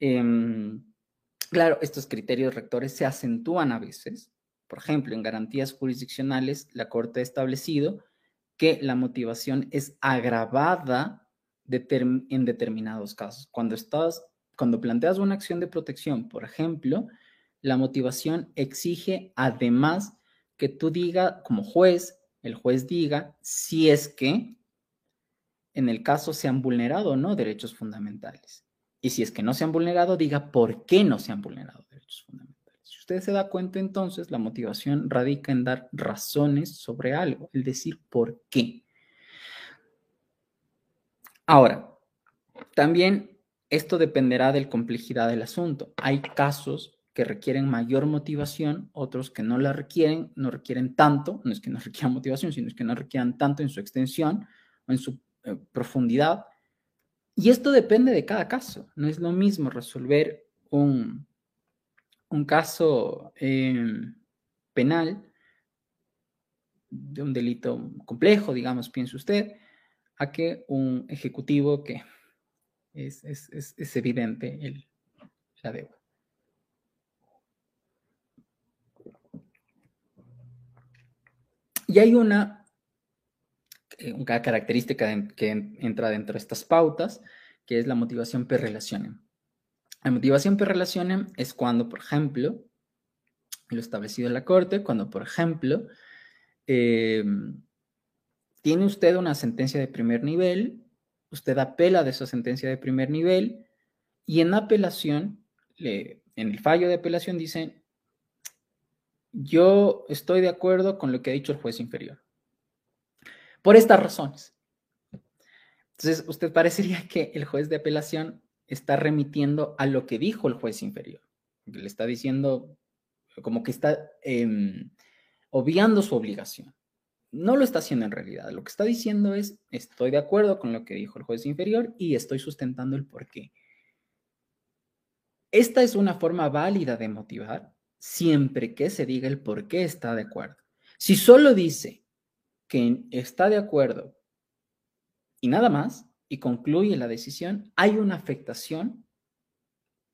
Em, claro, estos criterios rectores se acentúan a veces. Por ejemplo, en garantías jurisdiccionales, la Corte ha establecido que la motivación es agravada en determinados casos. Cuando, estás, cuando planteas una acción de protección, por ejemplo, la motivación exige además que tú diga como juez, el juez diga si es que en el caso se han vulnerado o no derechos fundamentales. Y si es que no se han vulnerado, diga por qué no se han vulnerado derechos fundamentales. Usted se da cuenta entonces, la motivación radica en dar razones sobre algo, el decir por qué. Ahora, también esto dependerá de la complejidad del asunto. Hay casos que requieren mayor motivación, otros que no la requieren, no requieren tanto, no es que no requieran motivación, sino es que no requieran tanto en su extensión o en su eh, profundidad. Y esto depende de cada caso. No es lo mismo resolver un, un caso em, penal de un delito complejo, digamos, piense usted, a que un ejecutivo que es, es, evidente el, la deuda. Y hay una, eh, una característica que entra dentro de estas pautas, que es la motivación per relacionem. La motivación per relacionem es cuando, por ejemplo, lo establecido en la Corte, cuando, por ejemplo, em, tiene usted una sentencia de primer nivel, usted apela de esa sentencia de primer nivel y en apelación, en el fallo de apelación dicen, yo estoy de acuerdo con lo que ha dicho el juez inferior. Por estas razones. Entonces, usted parecería que el juez de apelación está remitiendo a lo que dijo el juez inferior. Le está diciendo como que está em, obviando su obligación. No lo está haciendo en realidad. Lo que está diciendo es, estoy de acuerdo con lo que dijo el juez inferior y estoy sustentando el por qué. Esta es una forma válida de motivar siempre que se diga el por qué está de acuerdo. Si solo dice que está de acuerdo y nada más, y concluye la decisión, hay una afectación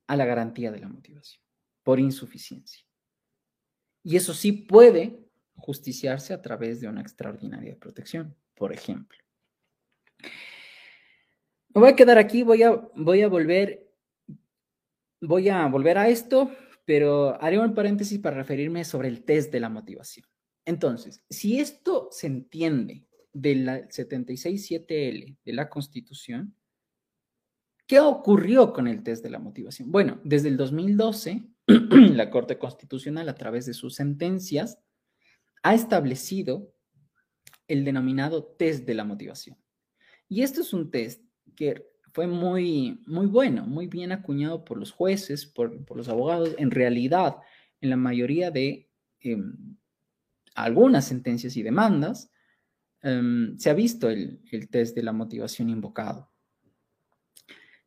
a la garantía de la motivación por insuficiencia. Y eso sí puede justiciarse a través de una extraordinaria protección, por ejemplo. Me voy a quedar aquí, voy a, voy a volver, voy a volver a esto, pero haré un paréntesis para referirme sobre el test de la motivación. Entonces, si esto se entiende del 76.7L de la Constitución, ¿qué ocurrió con el test de la motivación? Bueno, desde el 2012, la Corte Constitucional, a través de sus sentencias, ha establecido el denominado test de la motivación. Y esto es un test que fue muy, muy bueno, muy bien acuñado por los jueces, por, los abogados. En realidad, en la mayoría de em, algunas sentencias y demandas, em, se ha visto el, test de la motivación invocado.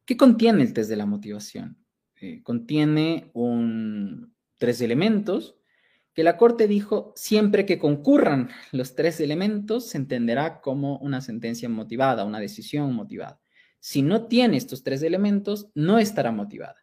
¿Qué contiene el test de la motivación? Eh, contiene tres elementos que la Corte dijo, siempre que concurran los tres elementos, se entenderá como una sentencia motivada, una decisión motivada. Si no tiene estos tres elementos, no estará motivada.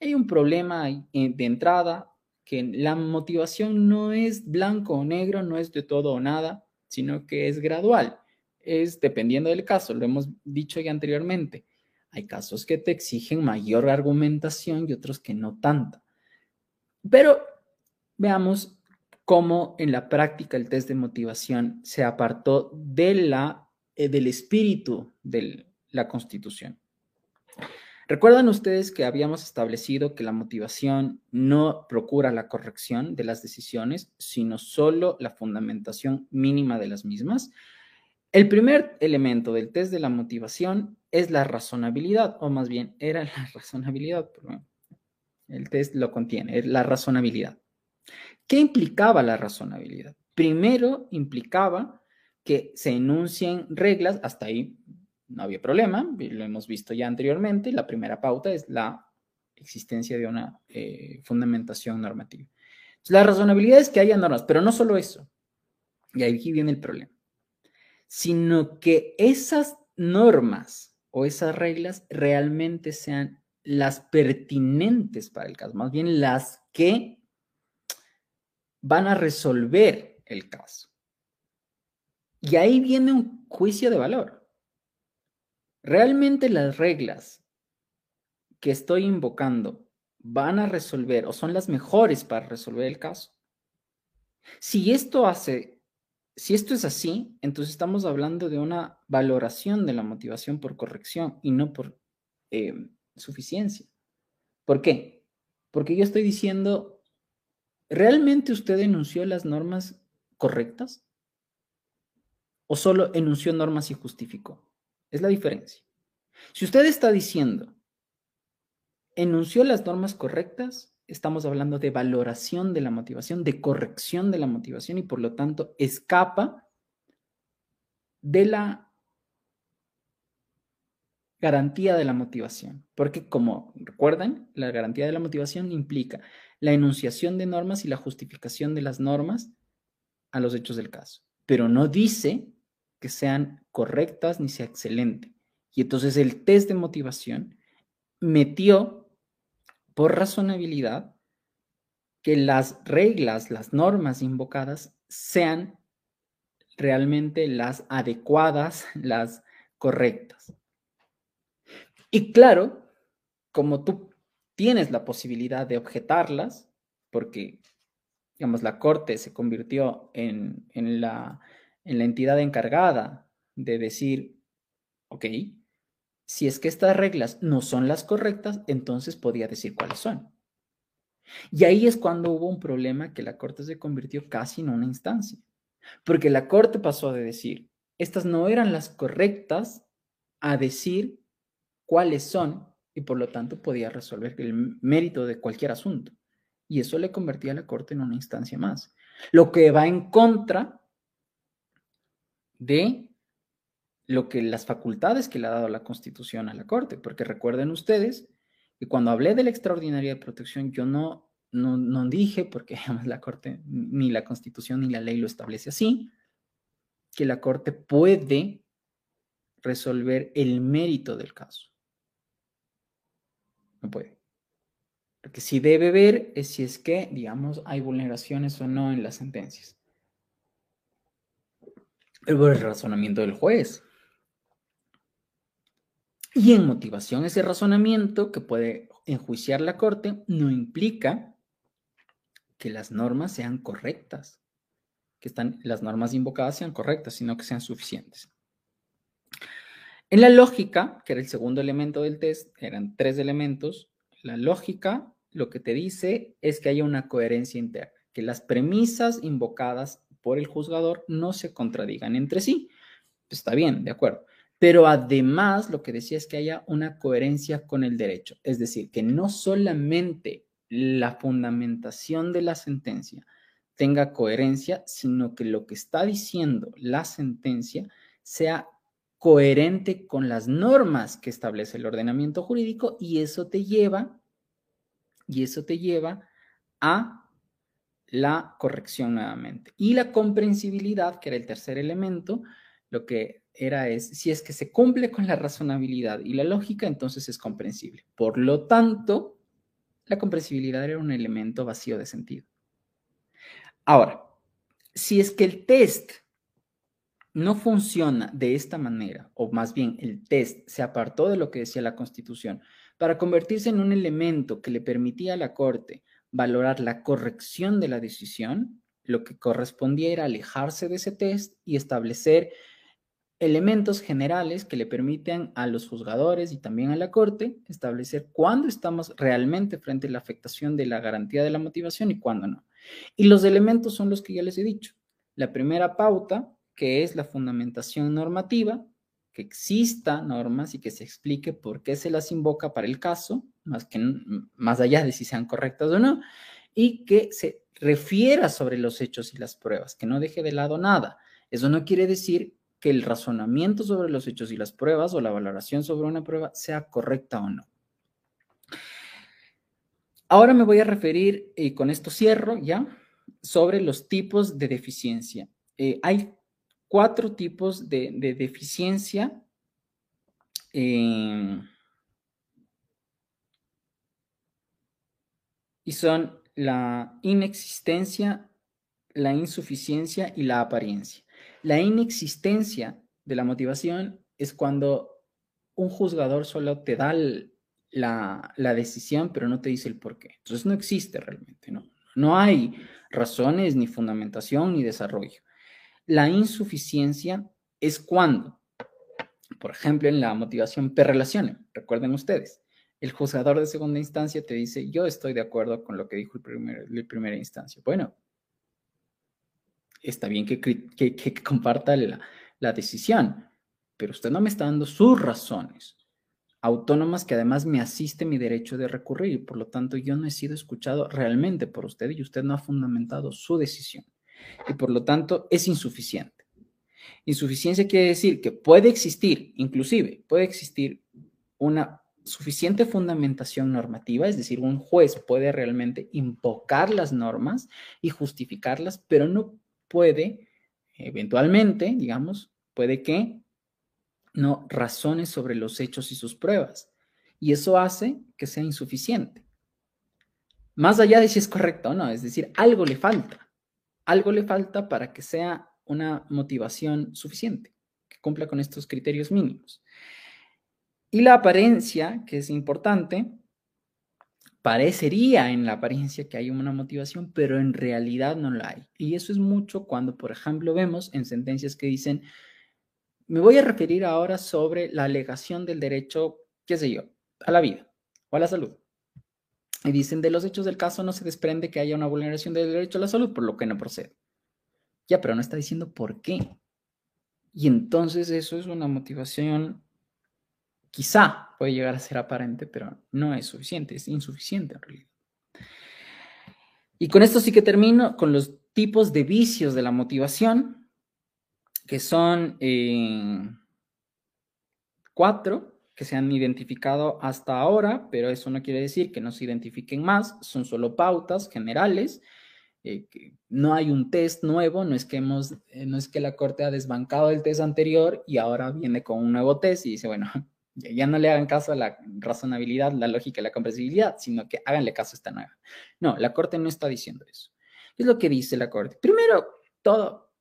Hay un problema eh, de entrada, que la motivación no es blanco o negro, no es de todo o nada, sino que es gradual. Es dependiendo del caso, lo hemos dicho ya anteriormente. Hay casos que te exigen mayor argumentación y otros que no tanta. Pero Veamos cómo en la práctica el test de motivación se apartó de la, eh, del espíritu de la Constitución. Recuerdan ustedes que habíamos establecido que la motivación no procura la corrección de las decisiones, sino solo la fundamentación mínima de las mismas. El primer elemento del test de la motivación es la razonabilidad, o más bien era la razonabilidad, el test lo contiene, es la razonabilidad. ¿Qué implicaba la razonabilidad? Primero implicaba que se enuncien reglas, hasta ahí no había problema, lo hemos visto ya anteriormente, la primera pauta es la existencia de una eh, fundamentación normativa. la razonabilidad es que haya normas, pero no solo eso, y aquí viene el problema, sino que esas normas o esas reglas realmente sean las pertinentes para el caso, más bien las que van a resolver el caso. Y ahí viene un juicio de valor. ¿Realmente las reglas que estoy invocando van a resolver o son las mejores para resolver el caso? Si esto hace, si esto es así, entonces estamos hablando de una valoración de la motivación por corrección y no por eh, suficiencia. ¿Por qué? Porque yo estoy diciendo ¿realmente usted enunció las normas correctas? ¿O solo enunció normas y justificó? Es la diferencia. Si usted está diciendo, enunció las normas correctas, estamos hablando de valoración de la motivación, de corrección de la motivación y por lo tanto escapa de la garantía de la motivación. Porque como recuerdan, la garantía de la motivación implica la enunciación de normas y la justificación de las normas a los hechos del caso, pero no dice que sean correctas ni sea excelente. Y entonces el test de motivación metió por razonabilidad que las reglas, las normas invocadas sean realmente las adecuadas, las correctas. Y claro, como tú tienes la posibilidad de objetarlas, porque, digamos, la Corte se convirtió en, la, en la entidad encargada de decir, ok, si es que estas reglas no son las correctas, entonces podía decir cuáles son. Y ahí es cuando hubo un problema que la Corte se convirtió casi en una instancia, porque la Corte pasó de decir, estas no eran las correctas, a decir cuáles son y por lo tanto podía resolver el mérito de cualquier asunto. Y eso le convertía a la Corte en una instancia más. Lo que va en contra de lo que las facultades que le ha dado la Constitución a la Corte, porque recuerden ustedes que cuando hablé de la extraordinaria protección, yo no, no, no dije, porque además la Corte, ni la Constitución ni la ley lo establece así, que la Corte puede resolver el mérito del caso. No puede. Lo que sí debe ver es si es que, digamos, hay vulneraciones o no en las sentencias. El razonamiento del juez. Y en motivación, ese razonamiento que puede enjuiciar la corte no implica que las normas sean correctas, que están, las normas invocadas sean correctas, sino que sean suficientes. En la lógica, que era el segundo elemento del test, eran tres elementos. La lógica lo que te dice es que haya una coherencia interna, que las premisas invocadas por el juzgador no se contradigan entre sí. Está bien, de acuerdo. Pero además lo que decía es que haya una coherencia con el derecho, es decir, que no solamente la fundamentación de la sentencia tenga coherencia, sino que lo que está diciendo la sentencia sea coherente con las normas que establece el ordenamiento jurídico y eso te lleva y eso te lleva a la corrección nuevamente. Y la comprensibilidad, que era el tercer elemento, lo que era es, si es que se cumple con la razonabilidad y la lógica, entonces es comprensible. Por lo tanto, la comprensibilidad era un elemento vacío de sentido. Ahora, si es que el test no funciona de esta manera, o más bien el test se apartó de lo que decía la Constitución, para convertirse en un elemento que le permitía a la Corte valorar la corrección de la decisión, lo que correspondía era alejarse de ese test y establecer elementos generales que le permiten a los juzgadores y también a la Corte establecer cuándo estamos realmente frente a la afectación de la garantía de la motivación y cuándo no. Y los elementos son los que ya les he dicho. La primera pauta, que es la fundamentación normativa, que exista normas y que se explique por qué se las invoca para el caso, más, que, más allá de si sean correctas o no, y que se refiera sobre los hechos y las pruebas, que no deje de lado nada. Eso no quiere decir que el razonamiento sobre los hechos y las pruebas o la valoración sobre una prueba sea correcta o no. Ahora me voy a referir, y con esto cierro ya, sobre los tipos de deficiencia. Eh, hay cuatro tipos de, deficiencia. Eh, y son la inexistencia, la insuficiencia y la apariencia. La inexistencia de la motivación es cuando un juzgador solo te da la, decisión, pero no te dice el por qué. Entonces no existe realmente, ¿no? No hay razones, ni fundamentación, ni desarrollo. La insuficiencia es cuando, por ejemplo, en la motivación per relación, recuerden ustedes, el juzgador de segunda instancia te dice, yo estoy de acuerdo con lo que dijo el, primer, el primera instancia. Bueno, está bien que, que, comparta la, la decisión, pero usted no me está dando sus razones autónomas que además me asiste mi derecho de recurrir. Y por lo tanto yo no he sido escuchado realmente por usted y usted no ha fundamentado su decisión y por lo tanto es insuficiente. Insuficiencia quiere decir que puede existir, inclusive puede existir una suficiente fundamentación normativa, es decir, un juez puede realmente invocar las normas y justificarlas, pero no puede, eventualmente, digamos, puede que no razones sobre los hechos y sus pruebas. Y eso hace que sea insuficiente. Más allá de si es correcto o no, es decir, algo le falta. Algo le falta para que sea una motivación suficiente, que cumpla con estos criterios mínimos. Y la apariencia, que es importante, parecería en la apariencia que hay una motivación, pero en realidad no la hay. Y eso es mucho cuando, por ejemplo, vemos en sentencias que dicen, me voy a referir ahora sobre la alegación del derecho, qué sé yo, a la vida o a la salud. Y dicen, de los hechos del caso no se desprende que haya una vulneración del derecho a la salud, por lo que no procede. Ya, pero no está diciendo por qué. Y entonces eso es una motivación, quizá puede llegar a ser aparente, pero no es suficiente, es insuficiente en realidad. Y con esto sí que termino con los tipos de vicios de la motivación que son eh, cuatro que se han identificado hasta ahora, pero eso no quiere decir que no se identifiquen más, son solo pautas generales. Eh, no hay un test nuevo, no es, que hemos, eh, no es que la Corte ha desbancado el test anterior y ahora viene con un nuevo test y dice, bueno, ya no le hagan caso a la razonabilidad, la lógica y la comprensibilidad, sino que háganle caso a esta nueva. No, la Corte no está diciendo eso. ¿Qué es lo que dice la Corte? Primero, todo,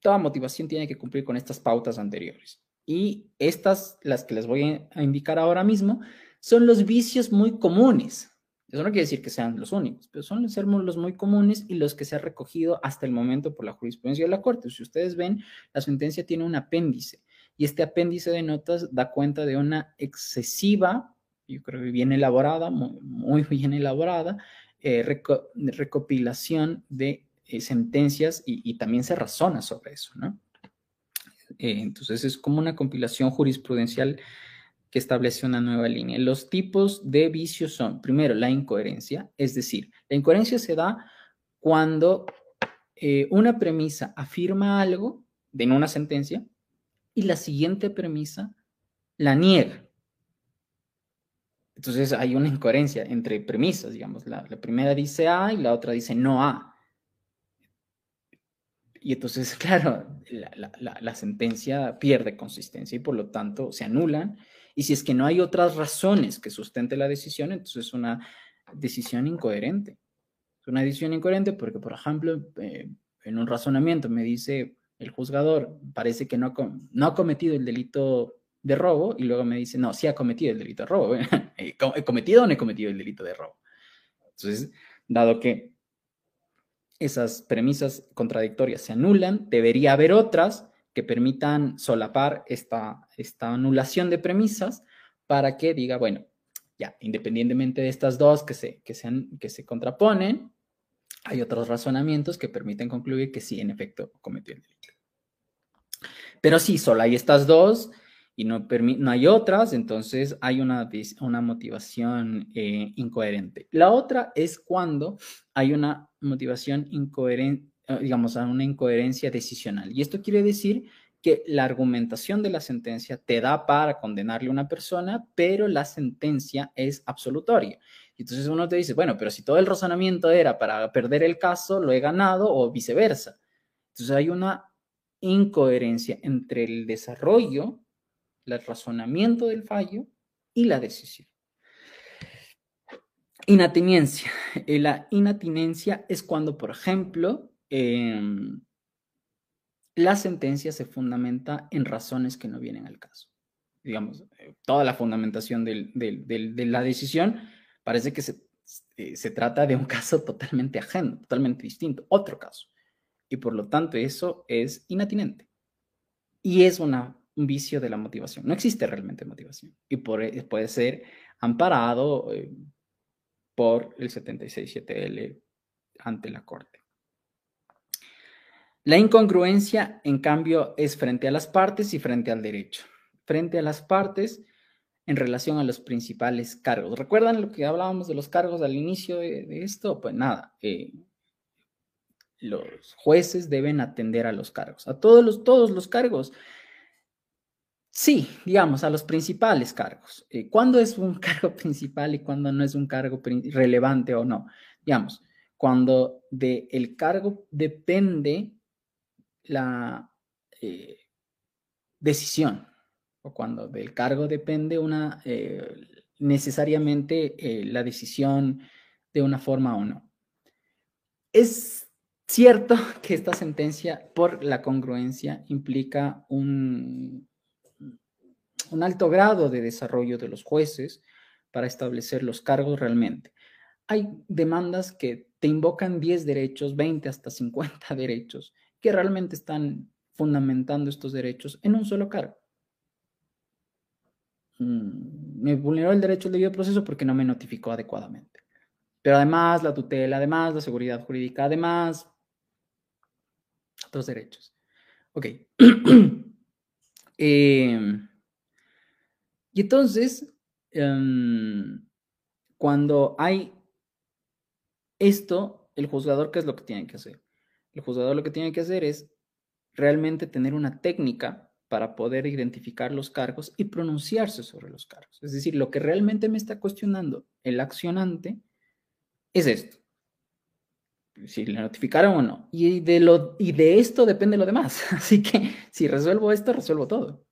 toda motivación tiene que cumplir con estas pautas anteriores. Y estas, las que les voy a indicar ahora mismo, son los vicios muy comunes. Eso no quiere decir que sean los únicos, pero son los muy comunes y los que se ha recogido hasta el momento por la jurisprudencia de la Corte. Si ustedes ven, la sentencia tiene un apéndice y este apéndice de notas da cuenta de una excesiva, yo creo que bien elaborada, muy, bien elaborada, eh, recopilación de eh, sentencias y, también se razona sobre eso, ¿no? Eh, entonces es como una compilación jurisprudencial que establece una nueva línea. Los tipos de vicios son, primero, la incoherencia, es decir, la incoherencia se da cuando eh, una premisa afirma algo en una sentencia y la siguiente premisa la niega. Entonces hay una incoherencia entre premisas, digamos. La, la, primera dice A y la otra dice no A. Y entonces, claro, la, sentencia pierde consistencia y por lo tanto se anulan. Y si es que no hay otras razones que sustente la decisión, entonces es una decisión incoherente. Es una decisión incoherente porque, por ejemplo, eh, en un razonamiento me dice el juzgador, parece que no, no ha cometido el delito de robo y luego me dice, no, sí ha cometido el delito de robo. ¿He cometido o no he cometido el delito de robo? Entonces, dado que esas premisas contradictorias se anulan, debería haber otras que permitan solapar esta, esta anulación de premisas para que diga, bueno, ya, independientemente de estas dos que se, que sean, que se contraponen, hay otros razonamientos que permiten concluir que sí, en efecto, cometió el delito. Pero sí, solo hay estas dos y no, no hay otras, entonces hay una, una motivación eh, incoherente. La otra es cuando hay una motivación incoherente, eh, digamos, una incoherencia decisional. Y esto quiere decir que la argumentación de la sentencia te da para condenarle a una persona, pero la sentencia es absolutoria. Entonces uno te dice, bueno, pero si todo el razonamiento era para perder el caso, lo he ganado o viceversa. Entonces hay una incoherencia entre el desarrollo el razonamiento del fallo y la decisión. Inatinencia. Eh, la inatinencia es cuando, por ejemplo, em, la sentencia se fundamenta en razones que no vienen al caso. Digamos, eh, toda la fundamentación de la decisión parece que se, eh, se trata de un caso totalmente ajeno, totalmente distinto, otro caso. Y por lo tanto eso es inatinente. Y es una un vicio de la motivación. No existe realmente motivación y e, puede ser amparado eh, por el 767L ante la Corte. La incongruencia, en cambio, es frente a las partes y frente al derecho. Frente a las partes en relación a los principales cargos. ¿Recuerdan lo que hablábamos de los cargos al inicio de, esto? Pues nada, eh, los jueces deben atender a los cargos, a todos los, todos los cargos. Sí, digamos, a los principales cargos. Eh, ¿Cuándo es un cargo principal y cuándo no es un cargo relevante o no? Digamos, cuando del cargo depende la eh, decisión o cuando del cargo depende una eh, necesariamente la decisión de una forma o no. Es cierto que esta sentencia, por la congruencia, implica un, un alto grado de desarrollo de los jueces para establecer los cargos realmente. Hay demandas que te invocan 10 derechos, 20 hasta 50 derechos, que realmente están fundamentando estos derechos en un solo cargo. Mm, me vulneró el derecho al debido proceso porque no me notificó adecuadamente. Pero además la tutela, además la seguridad jurídica, además otros derechos. Ok. Em, y entonces, em, cuando hay esto, el juzgador, ¿qué es lo que tiene que hacer? El juzgador lo que tiene que hacer es realmente tener una técnica para poder identificar los cargos y pronunciarse sobre los cargos. Es decir, lo que realmente me está cuestionando el accionante es esto si le notificaron o no. Y de, lo, y de esto depende lo demás. Así que si resuelvo esto, resuelvo todo.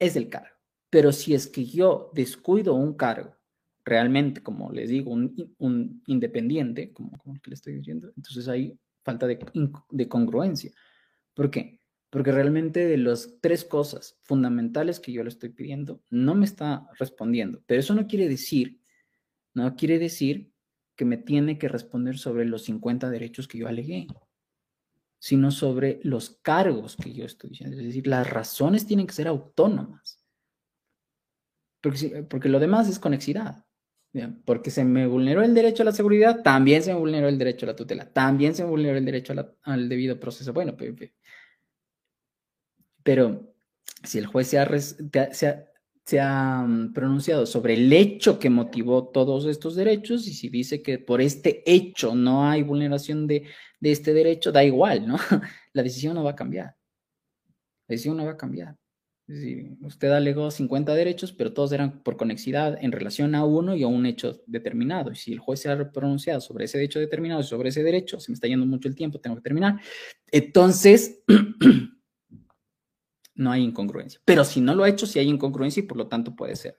Es el cargo. Pero si es que yo descuido un cargo, realmente, como les digo, un, independiente, como, como le estoy diciendo, entonces hay falta de, de congruencia. ¿Por qué? Porque realmente de las tres cosas fundamentales que yo le estoy pidiendo, no me está respondiendo. Pero eso no quiere decir, no quiere decir que me tiene que responder sobre los 50 derechos que yo alegué, sino sobre los cargos que yo estoy diciendo. Es decir, las razones tienen que ser autónomas. Porque, lo demás es conexidad. Porque se me vulneró el derecho a la seguridad, también se me vulneró el derecho a la tutela, también se me vulneró el derecho al debido proceso. Bueno, pero si el juez se ha mm, pronunciado sobre el hecho que motivó todos estos derechos y si dice que por este hecho no hay vulneración de, este derecho, da igual, ¿no? La decisión no va a cambiar. La decisión no va a cambiar. Usted alegó 50 derechos, pero todos eran por conexidad en relación a uno y a un hecho determinado. Y si el juez se ha pronunciado sobre ese hecho determinado y sobre ese derecho, se me está yendo mucho el tiempo, tengo que terminar. Entonces, no hay incongruencia. Pero si no lo ha hecho, sí hay incongruencia y por lo tanto puede ser.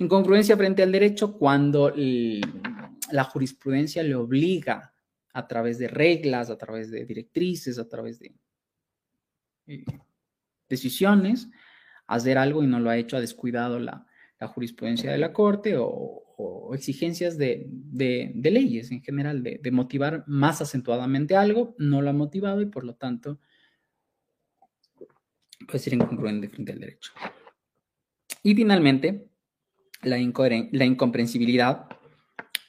Incongruencia frente al derecho cuando la jurisprudencia le obliga a través de reglas, a través de directrices, a través de eh, decisiones, hacer algo y no lo ha hecho, ha descuidado la, jurisprudencia de la Corte o, exigencias de, leyes en general, de, de motivar más acentuadamente algo, no lo ha motivado y por lo tanto puede ser incongruente frente al derecho. Y finalmente, la, la incomprensibilidad,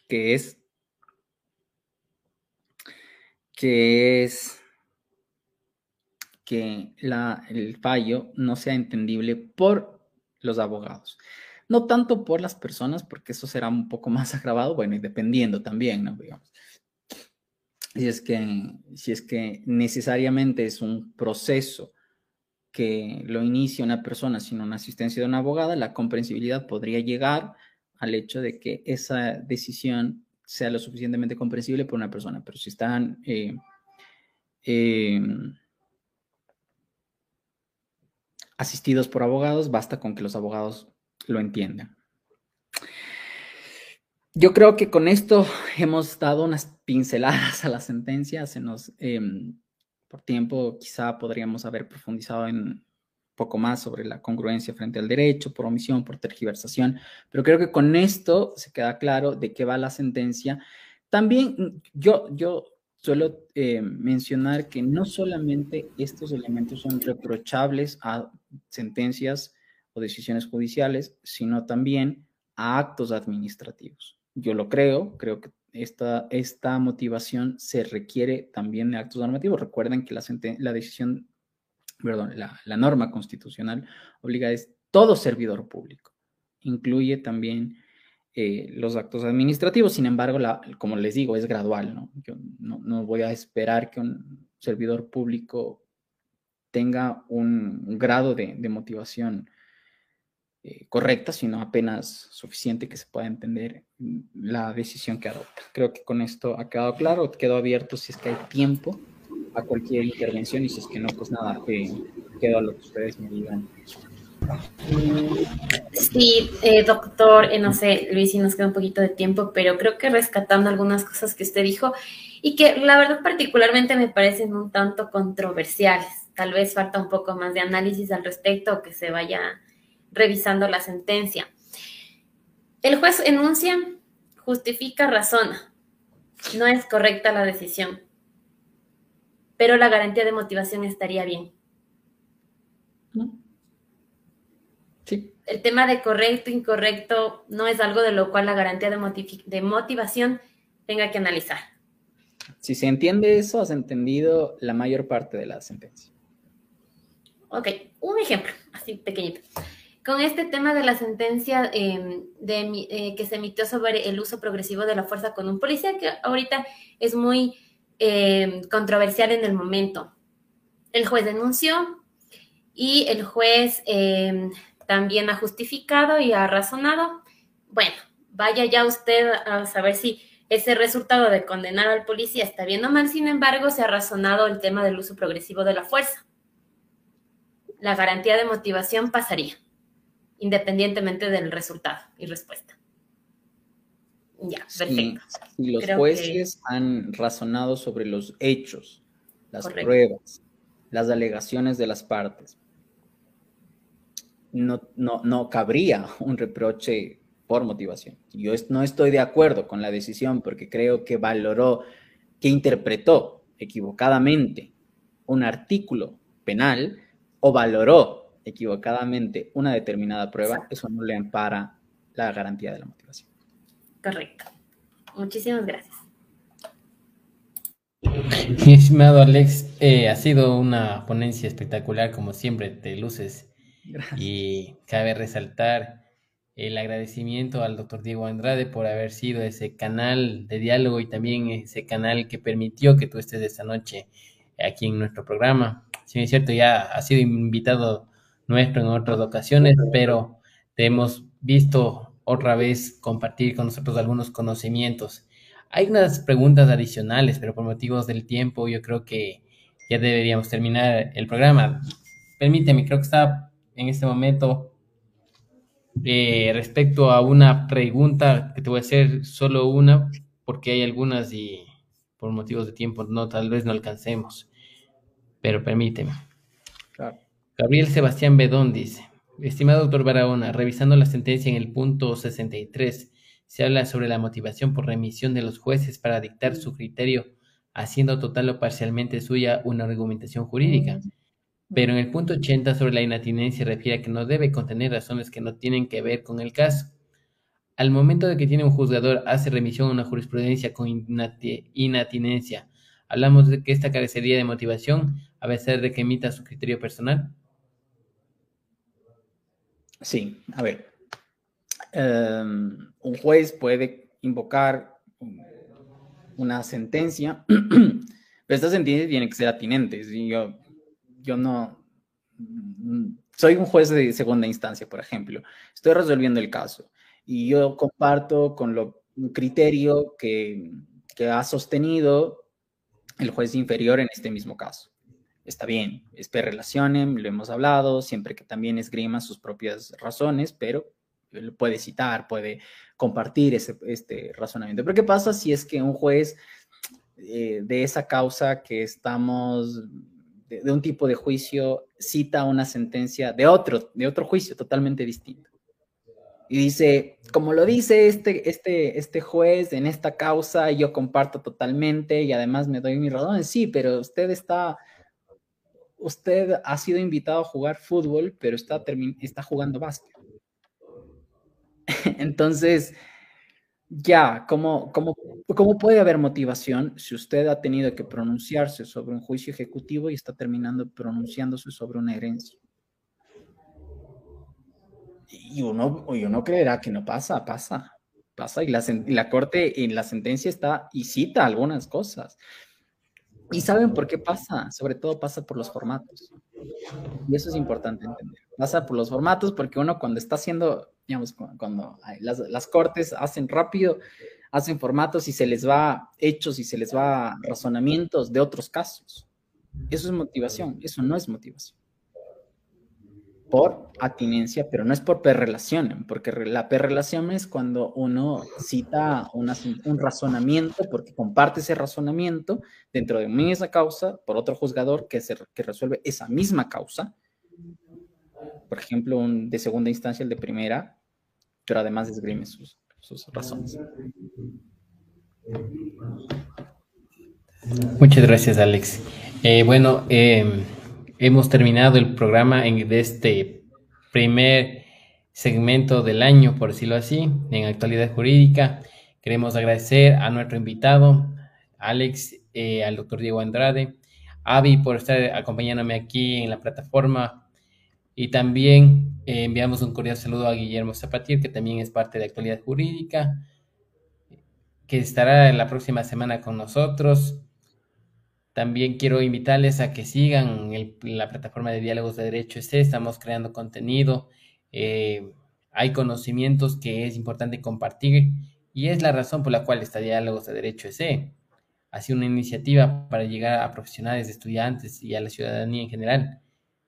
que es, que es que la, el fallo no sea entendible por los abogados. No tanto por las personas, porque eso será un poco más agravado, bueno, y dependiendo también, ¿no? Digamos. Si es que, si es que necesariamente es un proceso que lo inicie una persona sin una asistencia de una abogada, la comprensibilidad podría llegar al hecho de que esa decisión sea lo suficientemente comprensible por una persona. Pero si están eh, em, asistidos por abogados, basta con que los abogados lo entiendan. Yo creo que con esto hemos dado unas pinceladas a la sentencia. Se nos em, por tiempo quizá podríamos haber profundizado en poco más sobre la congruencia frente al derecho, por omisión, por tergiversación, pero creo que con esto se queda claro de qué va la sentencia. También yo, yo suelo eh, mencionar que no solamente estos elementos son reprochables a sentencias o decisiones judiciales, sino también a actos administrativos. Yo lo creo, creo que esta, esta motivación se requiere también de actos normativos. Recuerden que la, la decisión, perdón, la, la norma constitucional obliga a todo servidor público. Incluye también eh, los actos administrativos. Sin embargo, la, como les digo, es gradual. ¿no? Yo no, voy a esperar que un servidor público tenga un, grado de, motivación eh, correcta, sino apenas suficiente que se pueda entender la decisión que adopta. Creo que con esto ha quedado claro, quedó abierto si es que hay tiempo a cualquier intervención y si es que no, pues nada, eh, quedo a lo que ustedes me digan. Sí, eh, doctor, eh, no sé, Luis, si nos queda un poquito de tiempo, pero creo que rescatando algunas cosas que usted dijo y que la verdad particularmente me parecen un tanto controversiales. Tal vez falta un poco más de análisis al respecto o que se vaya revisando la sentencia. El juez enuncia, justifica, razona. No es correcta la decisión, pero la garantía de motivación estaría bien. El tema de correcto, incorrecto, no es algo de lo cual la garantía de, motivación tenga que analizar. Si se entiende eso, has entendido la mayor parte de la sentencia. Ok, un ejemplo, así pequeñito. Con este tema de la sentencia em, de, eh, que se emitió sobre el uso progresivo de la fuerza con un policía, que ahorita es muy em, controversial en el momento. El juez denunció y el juez em, también ha justificado y ha razonado. Bueno, vaya ya usted a saber si ese resultado de condenar al policía está bien o mal, sin embargo, se ha razonado el tema del uso progresivo de la fuerza. La garantía de motivación pasaría, independientemente del resultado y respuesta. Ya, perfecto. Si, los jueces han razonado sobre los hechos, las pruebas, las alegaciones de las partes, no, no, cabría un reproche por motivación. Yo no estoy de acuerdo con la decisión porque creo que valoró, que interpretó equivocadamente un artículo penal o valoró equivocadamente una determinada prueba, eso no le ampara la garantía de la motivación. Correcto. Muchísimas gracias. Mi estimado Alex, eh, ha sido una ponencia espectacular, como siempre, te luces y cabe resaltar el agradecimiento al doctor Diego Andrade por haber sido ese canal de diálogo y también ese canal que permitió que tú estés esta noche aquí en nuestro programa. Si es cierto, ya ha sido invitado nuestro en otras ocasiones, pero te hemos visto otra vez compartir con nosotros algunos conocimientos. Hay unas preguntas adicionales, pero por motivos del tiempo yo creo que ya deberíamos terminar el programa. Permíteme, creo que está en este momento eh, respecto a una pregunta que te voy a hacer solo una, porque hay algunas y por motivos de tiempo no, tal vez no alcancemos, pero permíteme. Gabriel Sebastián Bedón dice, estimado doctor Barahona, revisando la sentencia en el punto 63, se habla sobre la motivación por remisión de los jueces para dictar su criterio, haciendo total o parcialmente suya una argumentación jurídica. Pero en el punto 80 sobre la inatinencia refiere a que no debe contener razones que no tienen que ver con el caso. Al momento de que tiene un juzgador hace remisión a una jurisprudencia con inatinencia, hablamos de que esta carecería de motivación a pesar de que emita su criterio personal. Sí, a ver. Em, un juez puede invocar una sentencia, pero esta sentencia tiene que ser atinente. Yo yo no, mm, soy un juez de segunda instancia, por ejemplo, estoy resolviendo el caso y yo comparto con lo criterio que, que ha sostenido el juez inferior en este mismo caso. Está bien, es relacionem, lo hemos hablado, siempre que también esgrima sus propias razones, pero puede citar, puede compartir ese, este razonamiento. Pero ¿qué pasa si es que un juez eh, de esa causa que estamos de, un tipo de juicio cita una sentencia de otro, de otro juicio totalmente distinto. Y dice, como lo dice este, este, este juez en esta causa, yo comparto totalmente y además me doy mi razón. Sí, pero usted está, usted ha sido invitado a jugar fútbol, pero está, está jugando básquet. Entonces, ya, ¿cómo, cómo, ¿cómo puede haber motivación si usted ha tenido que pronunciarse sobre un juicio ejecutivo y está terminando pronunciándose sobre una herencia? Y uno, y uno creerá que no pasa, pasa, pasa. Y la, y la corte en la sentencia está y cita algunas cosas. ¿Y saben por qué pasa? Sobre todo pasa por los formatos. Y eso es importante entender. Pasa por los formatos porque uno cuando está haciendo, digamos, cuando las, cortes hacen rápido, hacen formatos y se les va hechos y se les va razonamientos de otros casos. Eso es motivación, eso no es motivación por atinencia, pero no es por perrelación, porque la perrelación es cuando uno cita un razonamiento, porque comparte ese razonamiento dentro de una misma causa por otro juzgador que, se, que resuelve esa misma causa, por ejemplo, un de segunda instancia, el de primera, pero además esgrime sus, razones. Muchas gracias, Alex. Eh, bueno, eh, hemos terminado el programa en, de este primer segmento del año, por decirlo así, en actualidad jurídica. Queremos agradecer a nuestro invitado, Alex, eh, al doctor Diego Andrade, Avi por estar acompañándome aquí en la plataforma y también eh, enviamos un cordial saludo a Guillermo Zapatier, que también es parte de actualidad jurídica, que estará la próxima semana con nosotros. También quiero invitarles a que sigan la plataforma de diálogos de derecho este. Estamos creando contenido. Eh, hay conocimientos que es importante compartir y es la razón por la cual está Diálogos de Derecho ese. Ha sido una iniciativa para llegar a profesionales, estudiantes y a la ciudadanía en general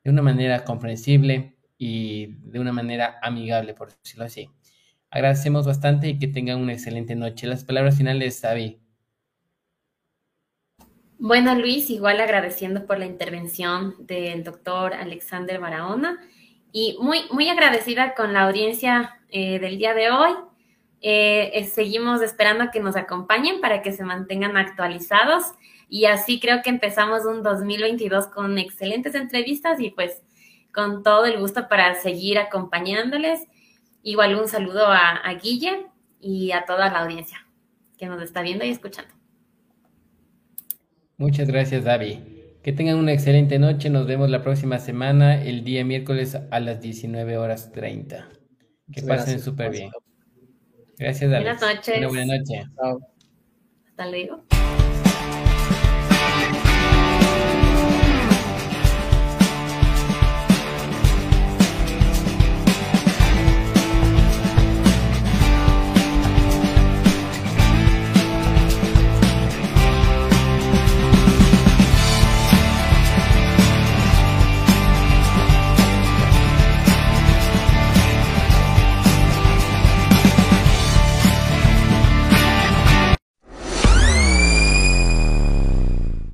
de una manera comprensible y de una manera amigable, por decirlo así. Agradecemos bastante y que tengan una excelente noche. Las palabras finales, Xavi. Bueno, Luis, igual agradeciendo por la intervención del doctor Alexander Barahona y muy, muy agradecida con la audiencia eh, del día de hoy. Eh, eh, seguimos esperando que nos acompañen para que se mantengan actualizados y así creo que empezamos un 2022 con excelentes entrevistas y pues con todo el gusto para seguir acompañándoles. Igual un saludo a, a Guille y a toda la audiencia que nos está viendo y escuchando. Muchas gracias, David. Que tengan una excelente noche. Nos vemos la próxima semana, el día miércoles a las 19 horas 30. Que pasen súper bien. Gracias, David. Buenas noches. Una buena noche. Hasta luego.